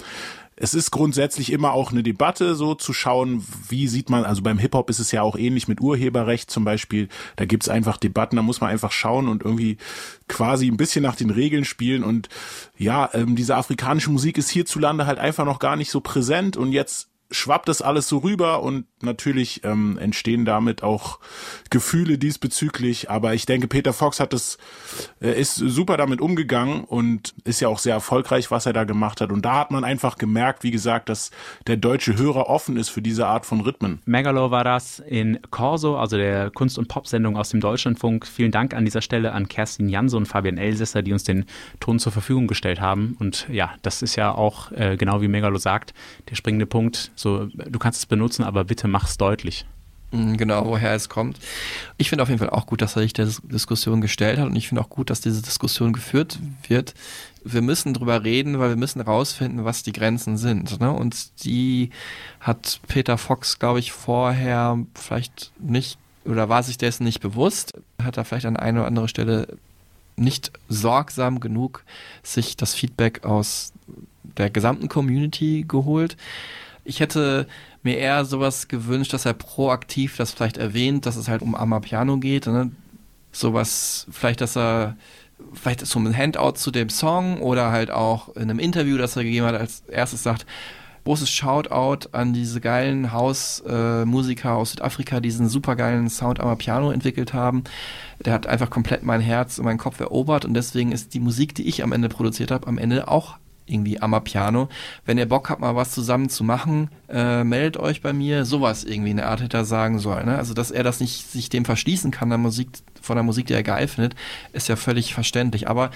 es ist grundsätzlich immer auch eine Debatte, so zu schauen, wie sieht man, also beim Hip-Hop ist es ja auch ähnlich mit Urheberrecht zum Beispiel, da gibt's einfach Debatten, da muss man einfach schauen und irgendwie quasi ein bisschen nach den Regeln spielen. Und ja, ähm, diese afrikanische Musik ist hierzulande halt einfach noch gar nicht so präsent. Und jetzt schwappt das alles so rüber und natürlich ähm, entstehen damit auch Gefühle diesbezüglich. Aber ich denke, Peter Fox hat es, äh, ist super damit umgegangen und ist ja auch sehr erfolgreich, was er da gemacht hat. Und da hat man einfach gemerkt, wie gesagt, dass der deutsche Hörer offen ist für diese Art von Rhythmen. Megalo war das in Corso, also der Kunst- und Pop-Sendung aus dem Deutschlandfunk. Vielen Dank an dieser Stelle an Kerstin Janse und Fabian Elsässer, die uns den Ton zur Verfügung gestellt haben. Und ja, das ist ja auch, äh, genau wie Megalo sagt, der springende Punkt so, du kannst es benutzen, aber bitte mach es deutlich. Mm, Genau, woher es kommt. Ich finde auf jeden Fall auch gut, dass er sich der Dis- Diskussion gestellt hat und ich finde auch gut, dass diese Diskussion geführt wird. Wir müssen drüber reden, weil wir müssen rausfinden, was die Grenzen sind. Ne? Und die hat Peter Fox, glaube ich, vorher vielleicht nicht oder war sich dessen nicht bewusst. Hat er vielleicht an einer oder anderen Stelle nicht sorgsam genug sich das Feedback aus der gesamten Community geholt. Ich hätte mir eher sowas gewünscht, dass er proaktiv das vielleicht erwähnt, dass es halt um Amapiano geht. Ne? Sowas, vielleicht, dass er vielleicht so ein Handout zu dem Song oder halt auch in einem Interview, das er gegeben hat, als erstes sagt, großes Shoutout an diese geilen Hausmusiker Musiker aus Südafrika, die diesen supergeilen Sound am Piano entwickelt haben. Der hat einfach komplett mein Herz und meinen Kopf erobert und deswegen ist die Musik, die ich am Ende produziert habe, am Ende auch irgendwie am Piano. Wenn ihr Bock habt, mal was zusammen zu machen, äh, meldet euch bei mir. Sowas irgendwie in der Art hätte er sagen sollen. Ne? Also, dass er das nicht sich dem verschließen kann, der Musik, von der Musik, die er geil findet, ist ja völlig verständlich. Aber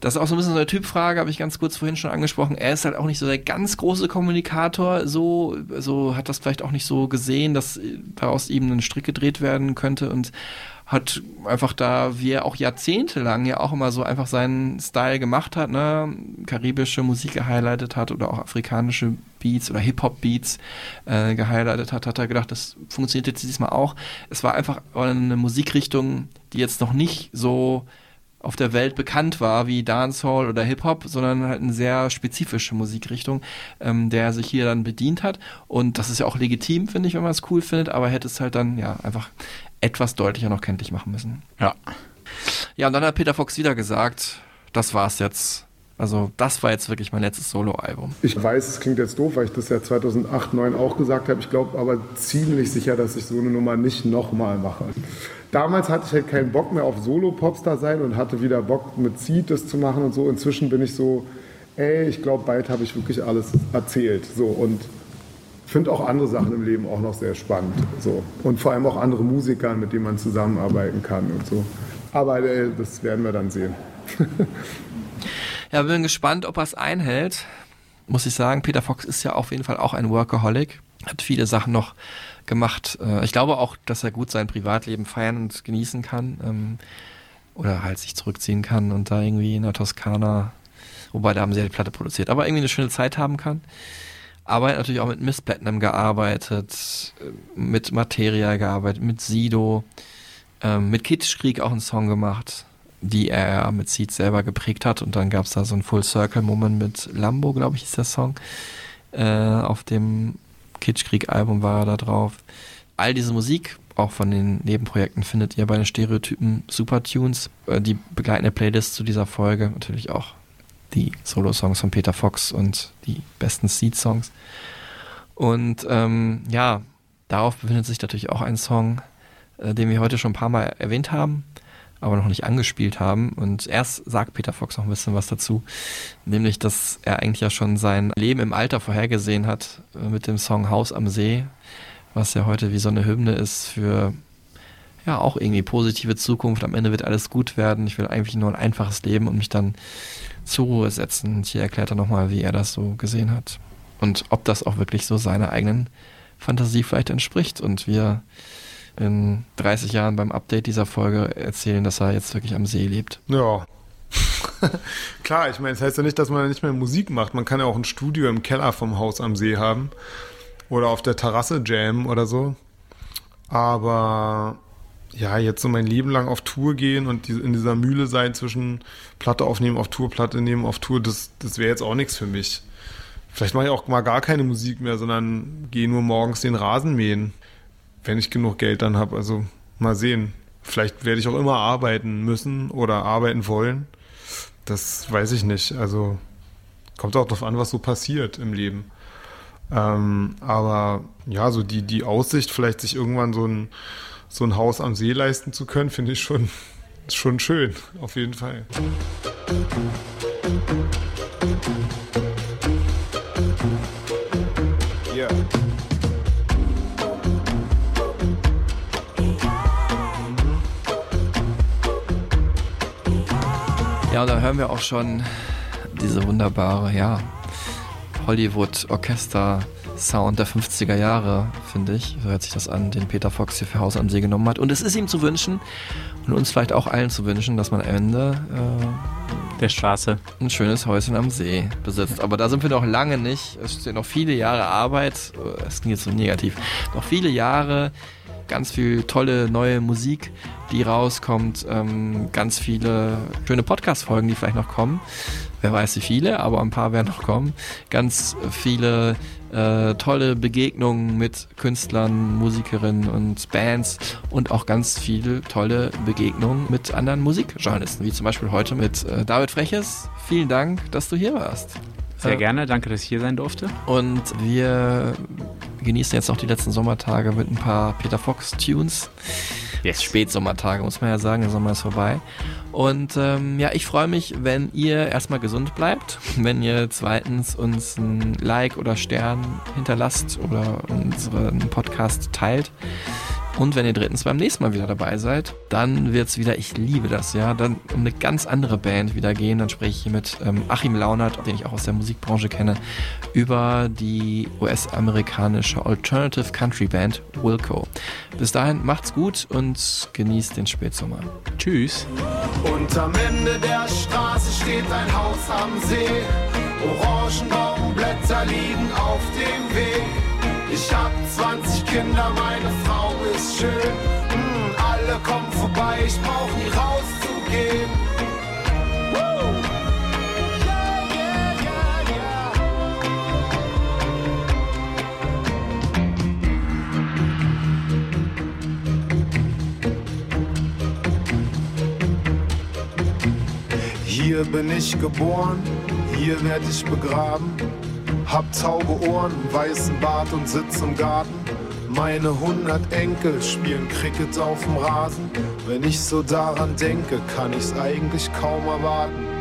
das ist auch so ein bisschen so eine Typfrage, habe ich ganz kurz vorhin schon angesprochen. Er ist halt auch nicht so der ganz große Kommunikator, so, so hat das vielleicht auch nicht so gesehen, dass daraus ihm ein Strick gedreht werden könnte und hat einfach da, wie er auch jahrzehntelang ja auch immer so einfach seinen Style gemacht hat, ne, karibische Musik gehighlightet hat oder auch afrikanische Beats oder Hip-Hop-Beats äh, gehighlightet hat, hat er gedacht, das funktioniert jetzt diesmal auch. Es war einfach eine Musikrichtung, die jetzt noch nicht so auf der Welt bekannt war wie Dancehall oder Hip-Hop, sondern halt eine sehr spezifische Musikrichtung, ähm, der sich hier dann bedient hat. Und das ist ja auch legitim, finde ich, wenn man es cool findet, aber hätte es halt dann ja einfach etwas deutlicher noch kenntlich machen müssen. Ja. Ja, und dann hat Peter Fox wieder gesagt, das war's jetzt. Also das war jetzt wirklich mein letztes Soloalbum. Ich weiß, es klingt jetzt doof, weil ich das ja 2008, 2009 auch gesagt habe. Ich glaube aber ziemlich sicher, dass ich so eine Nummer nicht nochmal mache. Damals hatte ich halt keinen Bock mehr auf Solo-Popstar sein und hatte wieder Bock mit Seed das zu machen und so. Inzwischen bin ich so, ey, ich glaube, bald habe ich wirklich alles erzählt. So und finde auch andere Sachen im Leben auch noch sehr spannend. So. Und vor allem auch andere Musiker, mit denen man zusammenarbeiten kann und so. Aber äh, das werden wir dann sehen. Ja, bin gespannt, ob er es einhält. Muss ich sagen, Peter Fox ist ja auf jeden Fall auch ein Workaholic. Hat viele Sachen noch gemacht. Äh, Ich glaube auch, dass er gut sein Privatleben feiern und genießen kann. ähm, Oder halt sich zurückziehen kann und da irgendwie in der Toskana, wobei da haben sie ja die Platte produziert, aber irgendwie eine schöne Zeit haben kann. Aber er natürlich auch mit Miss Platinum gearbeitet, äh, mit Materia gearbeitet, mit Sido, ähm, mit Kitschkrieg auch einen Song gemacht, die er mit Seed selber geprägt hat. Und dann gab es da so einen Full Circle Moment mit Lambo, glaube ich, ist der Song. Äh, auf dem Kitschkrieg-Album war er da drauf. All diese Musik, auch von den Nebenprojekten, findet ihr bei den Stereotypen Supertunes. Äh, die begleitende Playlist zu dieser Folge, natürlich auch die Solo-Songs von Peter Fox und die besten Seed-Songs. Und ähm, ja, darauf befindet sich natürlich auch ein Song, äh, den wir heute schon ein paar Mal erwähnt haben, aber noch nicht angespielt haben. Und erst sagt Peter Fox noch ein bisschen was dazu, nämlich, dass er eigentlich ja schon sein Leben im Alter vorhergesehen hat äh, mit dem Song Haus am See, was ja heute wie so eine Hymne ist für ja auch irgendwie positive Zukunft. Am Ende wird alles gut werden. Ich will eigentlich nur ein einfaches Leben und mich dann zur Ruhe setzen. Und hier erklärt er nochmal, wie er das so gesehen hat. Und ob das auch wirklich so seiner eigenen Fantasie vielleicht entspricht. Und wir in 30 Jahren beim Update dieser Folge erzählen, dass er jetzt wirklich am See lebt. Ja. Klar, ich meine, das heißt ja nicht, dass man nicht mehr Musik macht. Man kann ja auch ein Studio im Keller vom Haus am See haben. Oder auf der Terrasse jammen oder so. Aber ja, jetzt so mein Leben lang auf Tour gehen und in dieser Mühle sein zwischen Platte aufnehmen, auf Tour, Platte nehmen, auf Tour, das, das wäre jetzt auch nichts für mich. Vielleicht mache ich auch mal gar keine Musik mehr, sondern gehe nur morgens den Rasen mähen, wenn ich genug Geld dann habe. Also mal sehen. Vielleicht werde ich auch immer arbeiten müssen oder arbeiten wollen. Das weiß ich nicht. Also kommt auch darauf an, was so passiert im Leben. Ähm, aber ja, so die, die Aussicht, vielleicht sich irgendwann so ein, so ein Haus am See leisten zu können, finde ich schon, schon schön, auf jeden Fall. Yeah. Ja, und da hören wir auch schon diese wunderbare, ja, Hollywood-Orchester-Sound der 50er Jahre, finde ich. So hört sich das an, den Peter Fox hier für Haus am See genommen hat. Und es ist ihm zu wünschen und uns vielleicht auch allen zu wünschen, dass man am Ende äh, der Straße ein schönes Häuschen am See besitzt. Aber da sind wir noch lange nicht. Es stehen noch viele Jahre Arbeit. Es klingt jetzt so negativ. Noch viele Jahre ganz viel tolle neue Musik, die rauskommt, ähm, ganz viele schöne Podcast-Folgen, die vielleicht noch kommen. Wer weiß wie viele, aber ein paar werden noch kommen. Ganz viele äh, tolle Begegnungen mit Künstlern, Musikerinnen und Bands und auch ganz viele tolle Begegnungen mit anderen Musikjournalisten, wie zum Beispiel heute mit äh, David Freches. Vielen Dank, dass du hier warst. Sehr gerne, danke, dass ich hier sein durfte. Und wir genießen jetzt auch die letzten Sommertage mit ein paar Peter Fox Tunes. Yes. Spätsommertage, muss man ja sagen, der Sommer ist vorbei. Und ähm, ja, ich freue mich, wenn ihr erstmal gesund bleibt, wenn ihr zweitens uns ein Like oder Stern hinterlasst oder unseren Podcast teilt. Und wenn ihr drittens beim nächsten Mal wieder dabei seid, dann wird es wieder, ich liebe das, ja, dann um eine ganz andere Band wieder gehen. Dann spreche ich hier mit ähm, Achim Launert, den ich auch aus der Musikbranche kenne, über die US-amerikanische Alternative Country Band Wilco. Bis dahin macht's gut und genießt den Spätsommer. Tschüss. Und am Ende der Straße steht ein Haus am See. Orangenbaumblätter liegen auf dem Weg. Ich hab 20 Kinder, meine Frau ist schön. Mm, alle kommen vorbei, ich brauch nie rauszugehen. Hier bin ich geboren, hier werd ich begraben. Hab taube Ohren, weißen Bart und sitz im Garten. Meine hundert Enkel spielen Cricket auf dem Rasen. Wenn ich so daran denke, kann ich's eigentlich kaum erwarten.